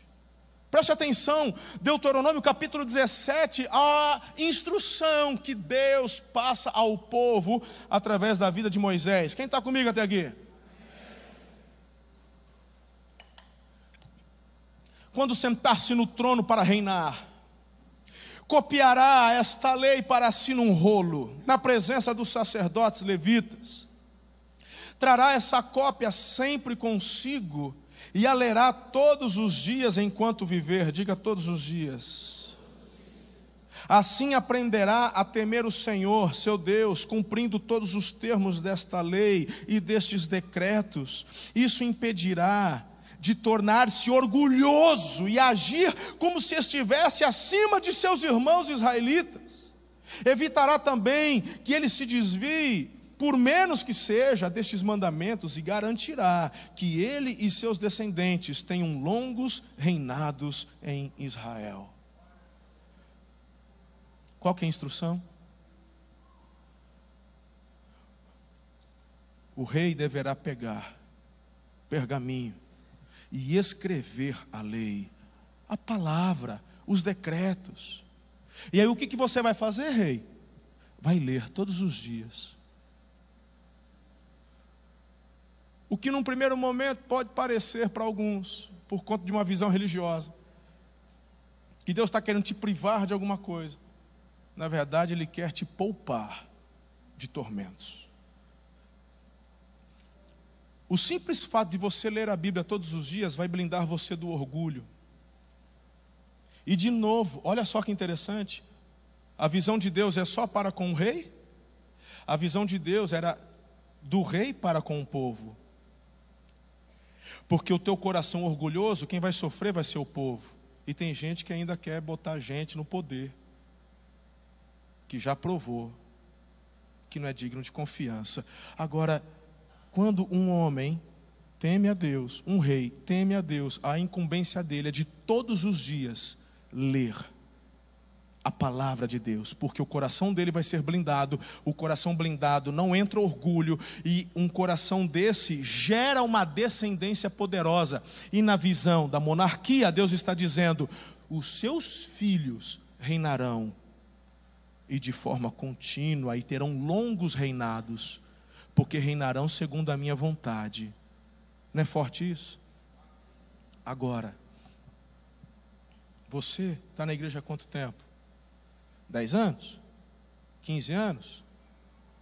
Preste atenção, Deuteronômio capítulo 17, a instrução que Deus passa ao povo através da vida de Moisés. Quem está comigo até aqui? Quando sentar-se no trono para reinar, copiará esta lei para si num rolo, na presença dos sacerdotes levitas. Trará essa cópia sempre consigo e a lerá todos os dias enquanto viver, diga todos os dias. Assim aprenderá a temer o Senhor, seu Deus, cumprindo todos os termos desta lei e destes decretos. Isso impedirá de tornar-se orgulhoso e agir como se estivesse acima de seus irmãos israelitas. Evitará também que ele se desvie, por menos que seja, destes mandamentos e garantirá que ele e seus descendentes tenham longos reinados em Israel. Qual que é a instrução? O rei deverá pegar pergaminho e escrever a lei, a palavra, os decretos. E aí o que, que você vai fazer, rei? Vai ler todos os dias. O que num primeiro momento pode parecer para alguns, por conta de uma visão religiosa, que Deus está querendo te privar de alguma coisa. Na verdade, Ele quer te poupar de tormentos. O simples fato de você ler a Bíblia todos os dias vai blindar você do orgulho. E de novo, olha só que interessante. A visão de Deus é só para com o rei? A visão de Deus era do rei para com o povo. Porque o teu coração orgulhoso, quem vai sofrer vai ser o povo. E tem gente que ainda quer botar gente no poder, que já provou que não é digno de confiança. Agora, quando um homem teme a Deus, um rei teme a Deus, a incumbência dele é de todos os dias ler a palavra de Deus, porque o coração dele vai ser blindado, o coração blindado não entra orgulho, e um coração desse gera uma descendência poderosa. E na visão da monarquia, Deus está dizendo: os seus filhos reinarão, e de forma contínua, e terão longos reinados porque reinarão segundo a minha vontade. Não é forte isso? Agora, você está na igreja há quanto tempo? Dez anos? Quinze anos?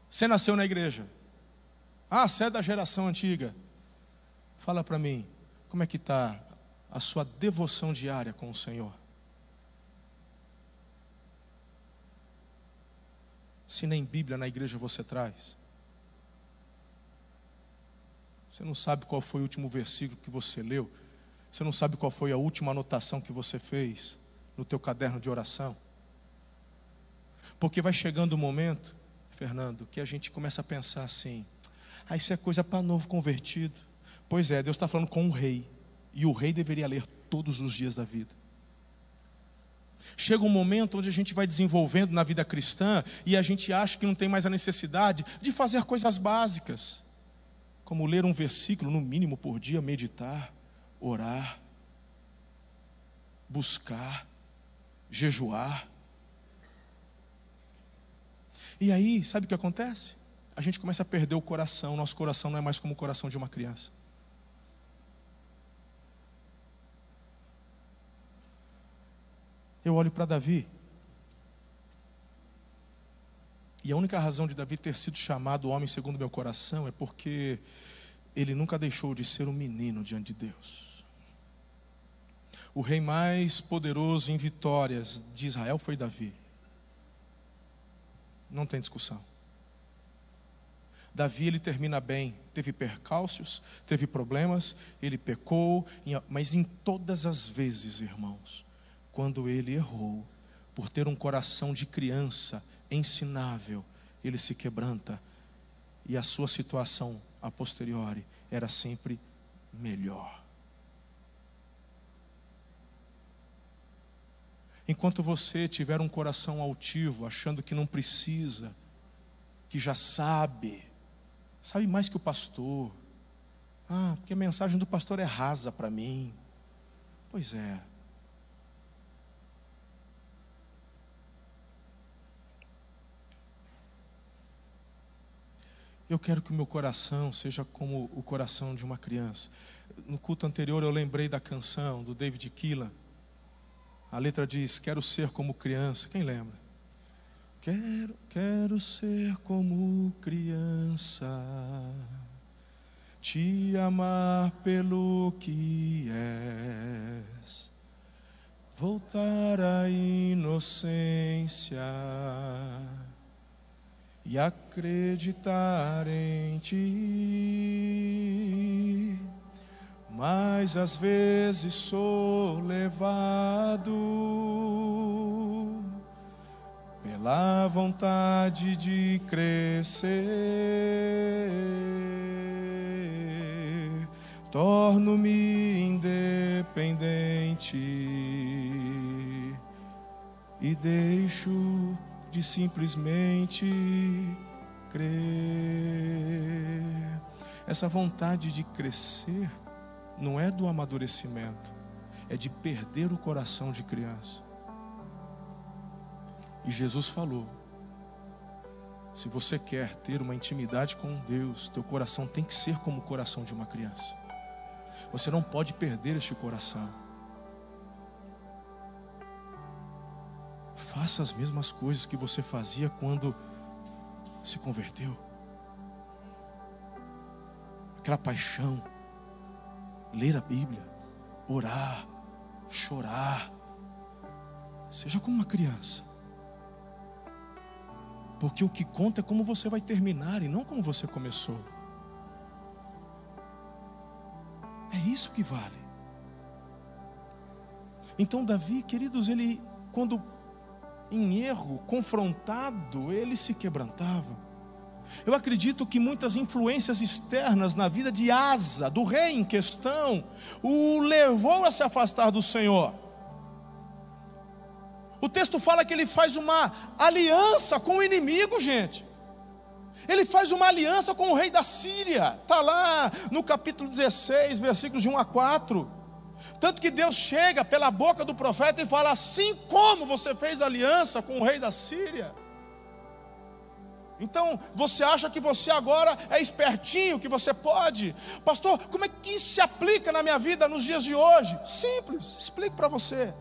Você nasceu na igreja? Ah, você é da geração antiga. Fala para mim, como é que está a sua devoção diária com o Senhor? Se nem Bíblia na igreja você traz. Você não sabe qual foi o último versículo que você leu. Você não sabe qual foi a última anotação que você fez no teu caderno de oração. Porque vai chegando o momento, Fernando, que a gente começa a pensar assim: ah, isso é coisa para novo convertido. Pois é, Deus está falando com um rei. E o rei deveria ler todos os dias da vida. Chega um momento onde a gente vai desenvolvendo na vida cristã e a gente acha que não tem mais a necessidade de fazer coisas básicas, como ler um versículo no mínimo por dia, meditar, orar, buscar, jejuar. E aí, sabe o que acontece? A gente começa a perder o coração, nosso coração não é mais como o coração de uma criança. Eu olho para Davi, e a única razão de Davi ter sido chamado homem segundo meu coração é porque ele nunca deixou de ser um menino diante de Deus. O rei mais poderoso em vitórias de Israel foi Davi. Não tem discussão. Davi ele termina bem, teve percalços, teve problemas, ele pecou, mas em todas as vezes, irmãos, quando ele errou, por ter um coração de criança ensinável, ele se quebranta e a sua situação a posteriori era sempre melhor. Enquanto você tiver um coração altivo, achando que não precisa, que já sabe, sabe mais que o pastor. Ah, porque a mensagem do pastor é rasa para mim. Pois é. Eu quero que o meu coração seja como o coração de uma criança. No culto anterior eu lembrei da canção do David Keelan. A letra diz: Quero ser como criança. Quem lembra? Quero, quero ser como criança, te amar pelo que és, voltar à inocência e acreditar em ti. Mas às vezes sou levado pela vontade de crescer. Torno-me independente e deixo de simplesmente crer. Essa vontade de crescer não é do amadurecimento, é de perder o coração de criança. E Jesus falou: se você quer ter uma intimidade com Deus, teu coração tem que ser como o coração de uma criança. Você não pode perder este coração. Faça as mesmas coisas que você fazia quando se converteu. Aquela paixão, ler a Bíblia, orar, chorar. Seja como uma criança. Porque o que conta é como você vai terminar e não como você começou. É isso que vale. Então, Davi, queridos, ele, quando em erro, confrontado, ele se quebrantava. Eu acredito que muitas influências externas na vida de Asa, do rei em questão, o levou a se afastar do Senhor. O texto fala que ele faz uma aliança com o inimigo, gente. Ele faz uma aliança com o rei da Síria. Está lá no capítulo 16, versículos de 1 a 4. Tanto que Deus chega pela boca do profeta e fala: Assim como você fez aliança com o rei da Síria. Então, você acha que você agora é espertinho, que você pode? Pastor, como é que isso se aplica na minha vida nos dias de hoje? Simples, explico para você.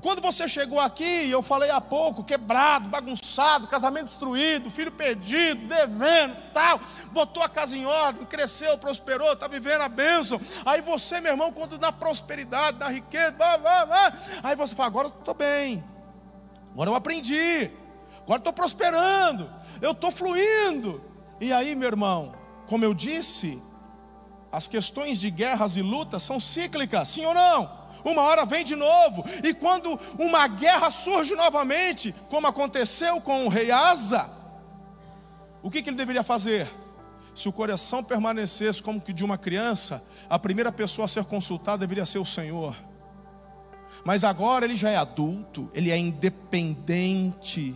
Quando você chegou aqui, eu falei há pouco, quebrado, bagunçado, casamento destruído, filho perdido, devendo, tal, botou a casa em ordem, cresceu, prosperou, está vivendo a bênção. Aí você, meu irmão, quando dá prosperidade, dá riqueza, aí você fala: agora estou bem, agora eu aprendi, agora estou prosperando, eu estou fluindo. E aí, meu irmão, como eu disse, as questões de guerras e lutas são cíclicas, sim ou não? Uma hora vem de novo, e quando uma guerra surge novamente, como aconteceu com o rei Asa, o que, que ele deveria fazer? Se o coração permanecesse como que de uma criança, a primeira pessoa a ser consultada deveria ser o Senhor. Mas agora ele já é adulto, ele é independente,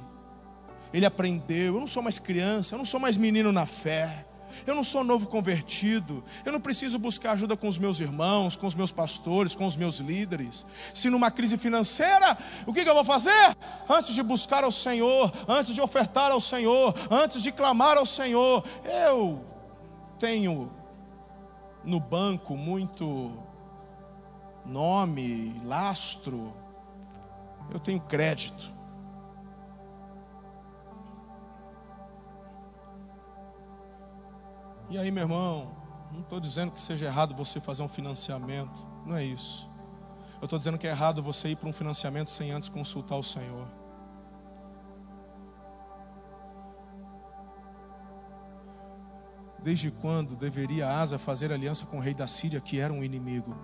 ele aprendeu. Eu não sou mais criança, eu não sou mais menino na fé. Eu não sou novo convertido. Eu não preciso buscar ajuda com os meus irmãos, com os meus pastores, com os meus líderes. Se numa crise financeira, o que, que eu vou fazer? Antes de buscar ao Senhor, antes de ofertar ao Senhor, antes de clamar ao Senhor, eu tenho no banco muito nome, lastro. Eu tenho crédito. E aí, meu irmão, não estou dizendo que seja errado você fazer um financiamento, não é isso. Eu estou dizendo que é errado você ir para um financiamento sem antes consultar o Senhor. Desde quando deveria Asa fazer aliança com o rei da Síria, que era um inimigo?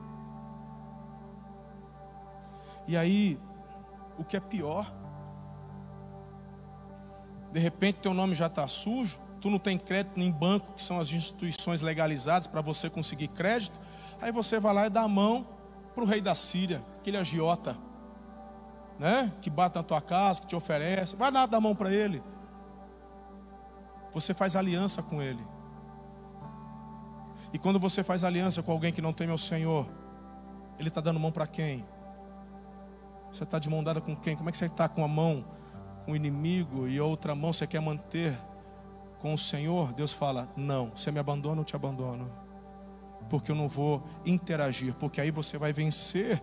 E aí, o que é pior, de repente teu nome já está sujo, tu não tem crédito em banco, que são as instituições legalizadas para você conseguir crédito, aí você vai lá e dá a mão para o rei da Síria, aquele agiota, né? que bate na tua casa, que te oferece, vai lá dar a mão para ele. Você faz aliança com ele. E quando você faz aliança com alguém que não teme ao Senhor, ele está dando mão para quem? Você está de mão dada com quem? Como é que você está com a mão com o inimigo e outra mão você quer manter com o Senhor, Deus fala: Não, você me abandona, eu te abandono. Porque eu não vou interagir. Porque aí você vai vencer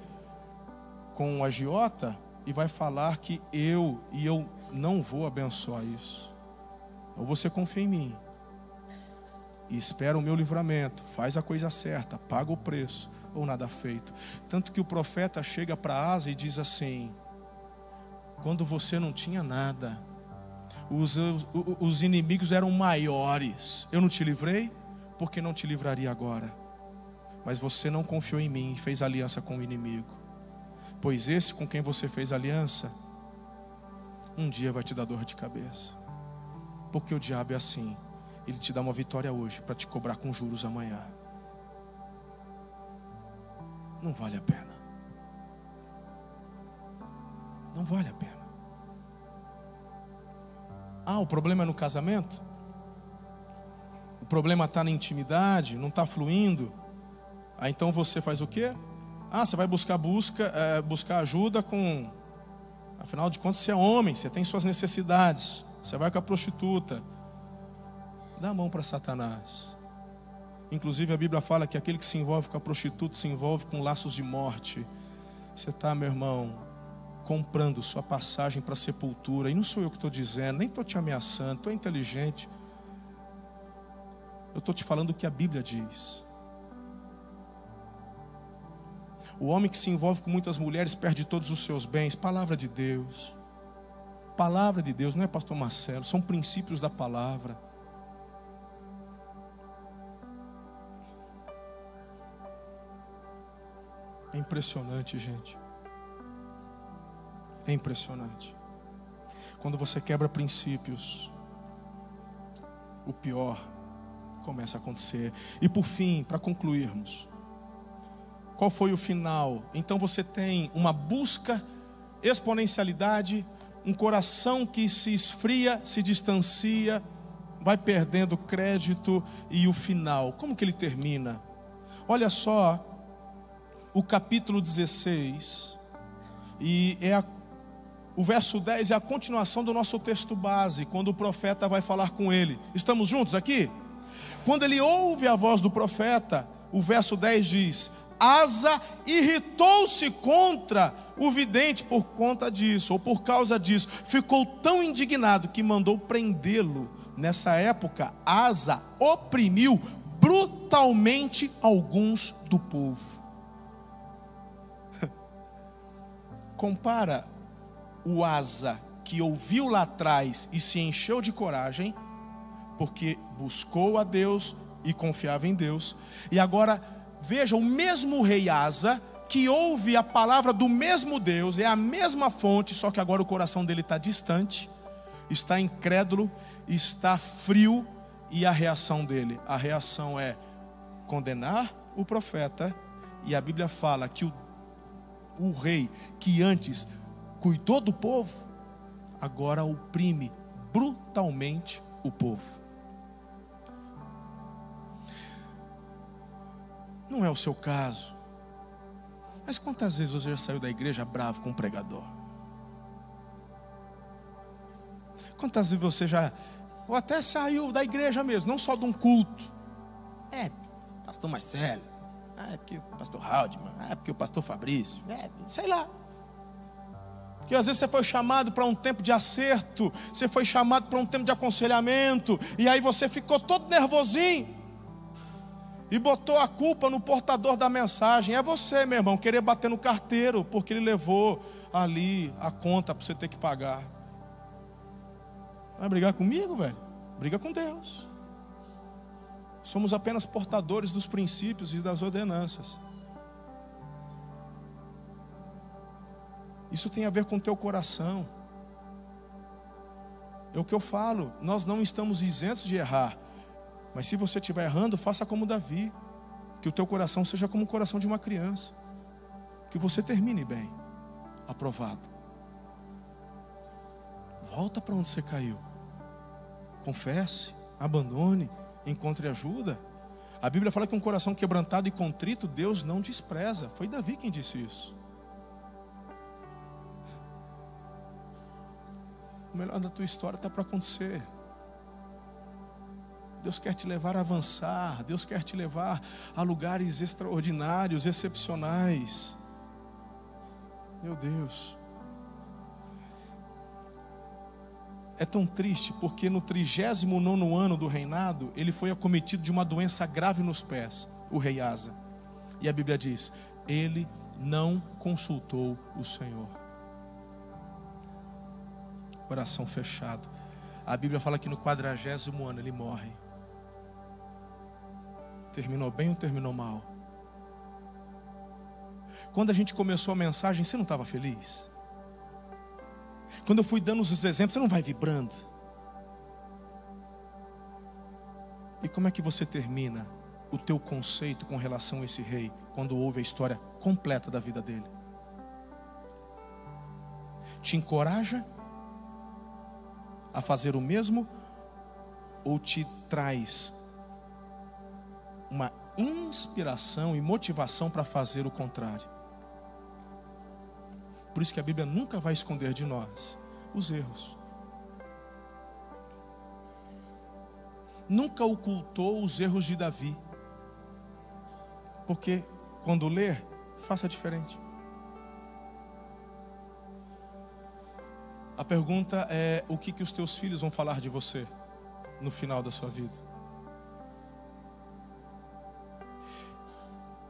com o agiota e vai falar que eu e eu não vou abençoar isso. Ou você confia em mim e espera o meu livramento, faz a coisa certa, paga o preço, ou nada feito. Tanto que o profeta chega para Asa e diz assim: Quando você não tinha nada, os, os, os inimigos eram maiores. Eu não te livrei, porque não te livraria agora. Mas você não confiou em mim e fez aliança com o inimigo. Pois esse com quem você fez aliança, um dia vai te dar dor de cabeça. Porque o diabo é assim. Ele te dá uma vitória hoje para te cobrar com juros amanhã. Não vale a pena. Não vale a pena. Ah, o problema é no casamento? O problema está na intimidade, não está fluindo? Ah, então você faz o quê? Ah, você vai buscar busca, é, buscar ajuda com. Afinal de contas, você é homem, você tem suas necessidades. Você vai com a prostituta. Dá a mão para Satanás. Inclusive a Bíblia fala que aquele que se envolve com a prostituta se envolve com laços de morte. Você está, meu irmão, comprando sua passagem para a sepultura. E não sou eu que estou dizendo, nem estou te ameaçando, estou inteligente. Eu estou te falando o que a Bíblia diz. O homem que se envolve com muitas mulheres perde todos os seus bens. Palavra de Deus. Palavra de Deus, não é pastor Marcelo, são princípios da palavra. É impressionante, gente. É impressionante. Quando você quebra princípios, o pior começa a acontecer. E por fim, para concluirmos, qual foi o final? Então você tem uma busca, exponencialidade, um coração que se esfria, se distancia, vai perdendo crédito e o final, como que ele termina? Olha só o capítulo 16, e é a o verso 10 é a continuação do nosso texto base, quando o profeta vai falar com ele. Estamos juntos aqui? Quando ele ouve a voz do profeta, o verso 10 diz: Asa irritou-se contra o vidente, por conta disso, ou por causa disso, ficou tão indignado que mandou prendê-lo. Nessa época, Asa oprimiu brutalmente alguns do povo. Compara o Asa que ouviu lá atrás e se encheu de coragem, porque buscou a Deus e confiava em Deus, e agora veja o mesmo rei Asa que ouve a palavra do mesmo Deus, é a mesma fonte, só que agora o coração dele está distante, está incrédulo, está frio, e a reação dele? A reação é condenar o profeta, e a Bíblia fala que o, o rei que antes cuidou do povo, agora oprime brutalmente o povo. Não é o seu caso. Mas quantas vezes você já saiu da igreja bravo com o pregador? Quantas vezes você já, ou até saiu da igreja mesmo, não só de um culto? É, pastor Marcelo, é porque o pastor Haldman, é porque o pastor Fabrício, é, sei lá. Porque às vezes você foi chamado para um tempo de acerto, você foi chamado para um tempo de aconselhamento, e aí você ficou todo nervosinho e botou a culpa no portador da mensagem. É você, meu irmão, querer bater no carteiro, porque ele levou ali a conta para você ter que pagar. Vai brigar comigo, velho? Briga com Deus. Somos apenas portadores dos princípios e das ordenanças. Isso tem a ver com o teu coração. É o que eu falo, nós não estamos isentos de errar, mas se você estiver errando, faça como Davi. Que o teu coração seja como o coração de uma criança. Que você termine bem, aprovado. Volta para onde você caiu. Confesse, abandone, encontre ajuda. A Bíblia fala que um coração quebrantado e contrito, Deus não despreza. Foi Davi quem disse isso. O melhor da tua história está para acontecer. Deus quer te levar a avançar, Deus quer te levar a lugares extraordinários, excepcionais. Meu Deus. É tão triste porque no 39 ano do reinado, ele foi acometido de uma doença grave nos pés, o rei Asa. E a Bíblia diz: ele não consultou o Senhor. Coração fechado. A Bíblia fala que no quadragésimo ano ele morre. Terminou bem ou terminou mal? Quando a gente começou a mensagem, você não estava feliz? Quando eu fui dando os exemplos, você não vai vibrando? E como é que você termina o teu conceito com relação a esse rei, quando ouve a história completa da vida dele? Te encoraja a fazer o mesmo ou te traz uma inspiração e motivação para fazer o contrário. Por isso que a Bíblia nunca vai esconder de nós os erros. Nunca ocultou os erros de Davi. Porque quando ler, faça diferente. A pergunta é: o que, que os teus filhos vão falar de você no final da sua vida?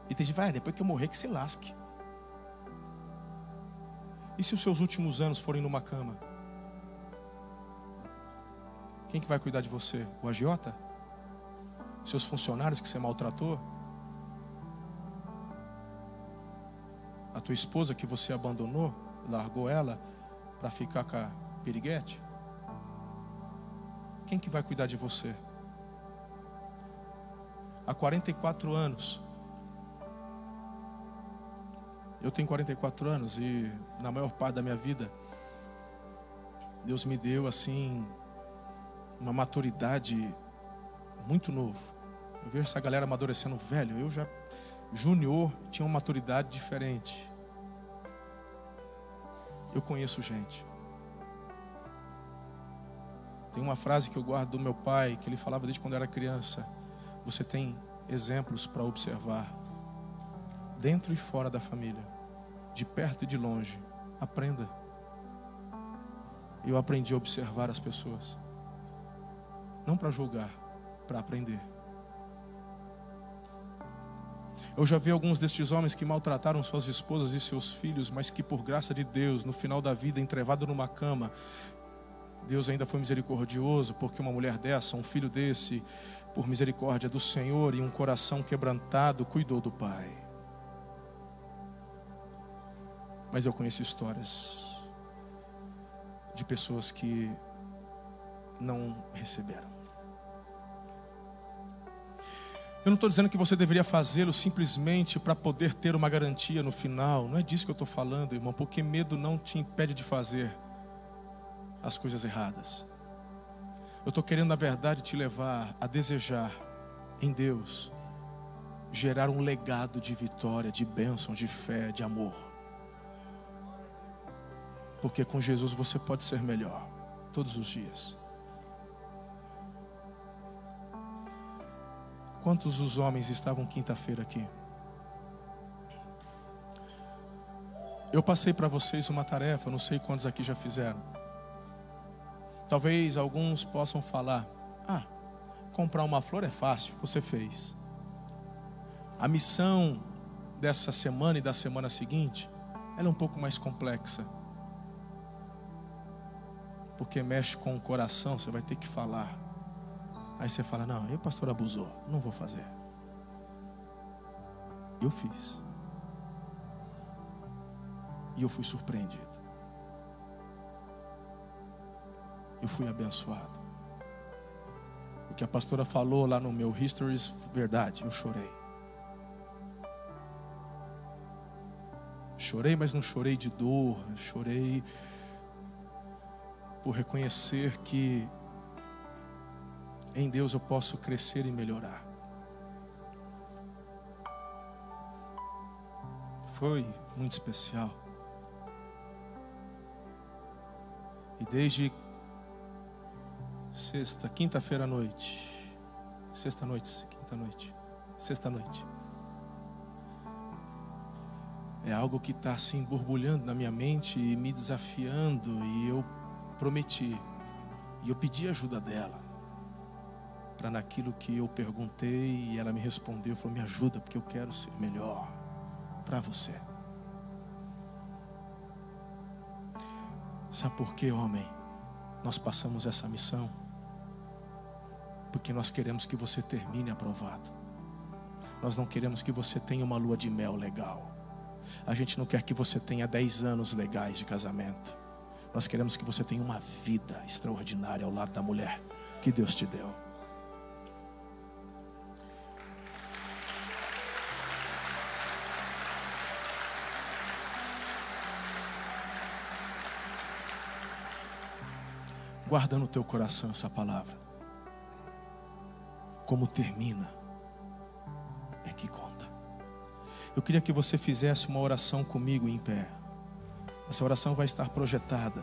E tem gente que fala, ah, depois que eu morrer que se lasque. E se os seus últimos anos forem numa cama? Quem que vai cuidar de você? O agiota? Seus funcionários que você maltratou? A tua esposa que você abandonou, largou ela para ficar com a piriguete? Quem que vai cuidar de você? Há 44 anos, eu tenho 44 anos e na maior parte da minha vida, Deus me deu assim uma maturidade muito novo. Eu vejo essa galera amadurecendo velho. Eu já júnior tinha uma maturidade diferente. Eu conheço gente. Tem uma frase que eu guardo do meu pai, que ele falava desde quando eu era criança. Você tem exemplos para observar dentro e fora da família. de perto e de longe. Aprenda. Eu aprendi a observar as pessoas. Não para julgar, para aprender. Eu já vi alguns destes homens que maltrataram suas esposas e seus filhos, mas que por graça de Deus, no final da vida, entrevado numa cama, Deus ainda foi misericordioso, porque uma mulher dessa, um filho desse, por misericórdia do Senhor e um coração quebrantado, cuidou do pai. Mas eu conheço histórias de pessoas que não receberam. Eu não estou dizendo que você deveria fazê-lo simplesmente para poder ter uma garantia no final. Não é disso que eu estou falando, irmão, porque medo não te impede de fazer as coisas erradas. Eu estou querendo, na verdade, te levar a desejar em Deus gerar um legado de vitória, de bênção, de fé, de amor. Porque com Jesus você pode ser melhor todos os dias. Quantos os homens estavam quinta-feira aqui? Eu passei para vocês uma tarefa, não sei quantos aqui já fizeram. Talvez alguns possam falar: Ah, comprar uma flor é fácil, você fez. A missão dessa semana e da semana seguinte, ela é um pouco mais complexa. Porque mexe com o coração, você vai ter que falar. Aí você fala: Não, o pastor abusou, não vou fazer. Eu fiz. E eu fui surpreendido. Eu fui abençoado. O que a pastora falou lá no meu Histories, verdade, eu chorei. Chorei, mas não chorei de dor, chorei por reconhecer que em Deus eu posso crescer e melhorar. Foi muito especial. E desde sexta, quinta-feira à noite, sexta noite, quinta noite, sexta noite, é algo que está assim borbulhando na minha mente e me desafiando. E eu prometi, e eu pedi ajuda dela naquilo que eu perguntei e ela me respondeu, falou: "Me ajuda porque eu quero ser melhor para você". Sabe por quê, homem? Nós passamos essa missão porque nós queremos que você termine aprovado. Nós não queremos que você tenha uma lua de mel legal. A gente não quer que você tenha 10 anos legais de casamento. Nós queremos que você tenha uma vida extraordinária ao lado da mulher que Deus te deu. Guarda no teu coração essa palavra. Como termina é que conta. Eu queria que você fizesse uma oração comigo em pé. Essa oração vai estar projetada.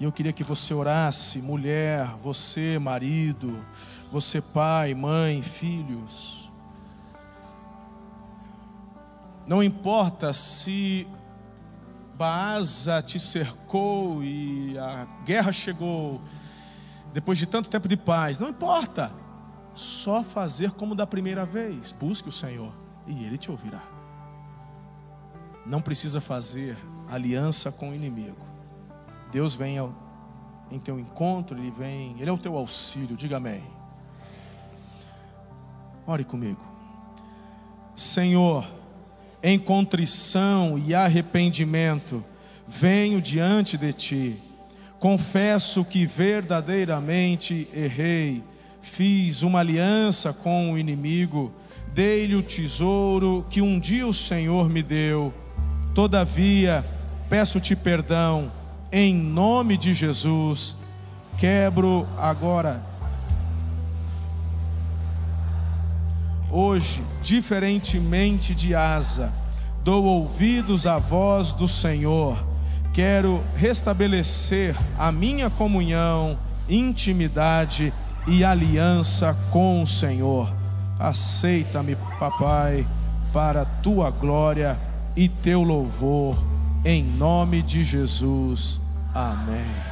E eu queria que você orasse, mulher, você, marido, você, pai, mãe, filhos. Não importa se Baasa te cercou e a guerra chegou, depois de tanto tempo de paz, não importa, só fazer como da primeira vez, busque o Senhor e Ele te ouvirá. Não precisa fazer aliança com o inimigo, Deus vem ao, em teu encontro, Ele vem, Ele é o teu auxílio, diga amém. Ore comigo, Senhor em contrição e arrependimento, venho diante de ti. Confesso que verdadeiramente errei, fiz uma aliança com o inimigo, dei-lhe o tesouro que um dia o Senhor me deu. Todavia, peço-te perdão, em nome de Jesus. Quebro agora Hoje, diferentemente de Asa, dou ouvidos à voz do Senhor. Quero restabelecer a minha comunhão, intimidade e aliança com o Senhor. Aceita-me, papai, para tua glória e teu louvor, em nome de Jesus. Amém.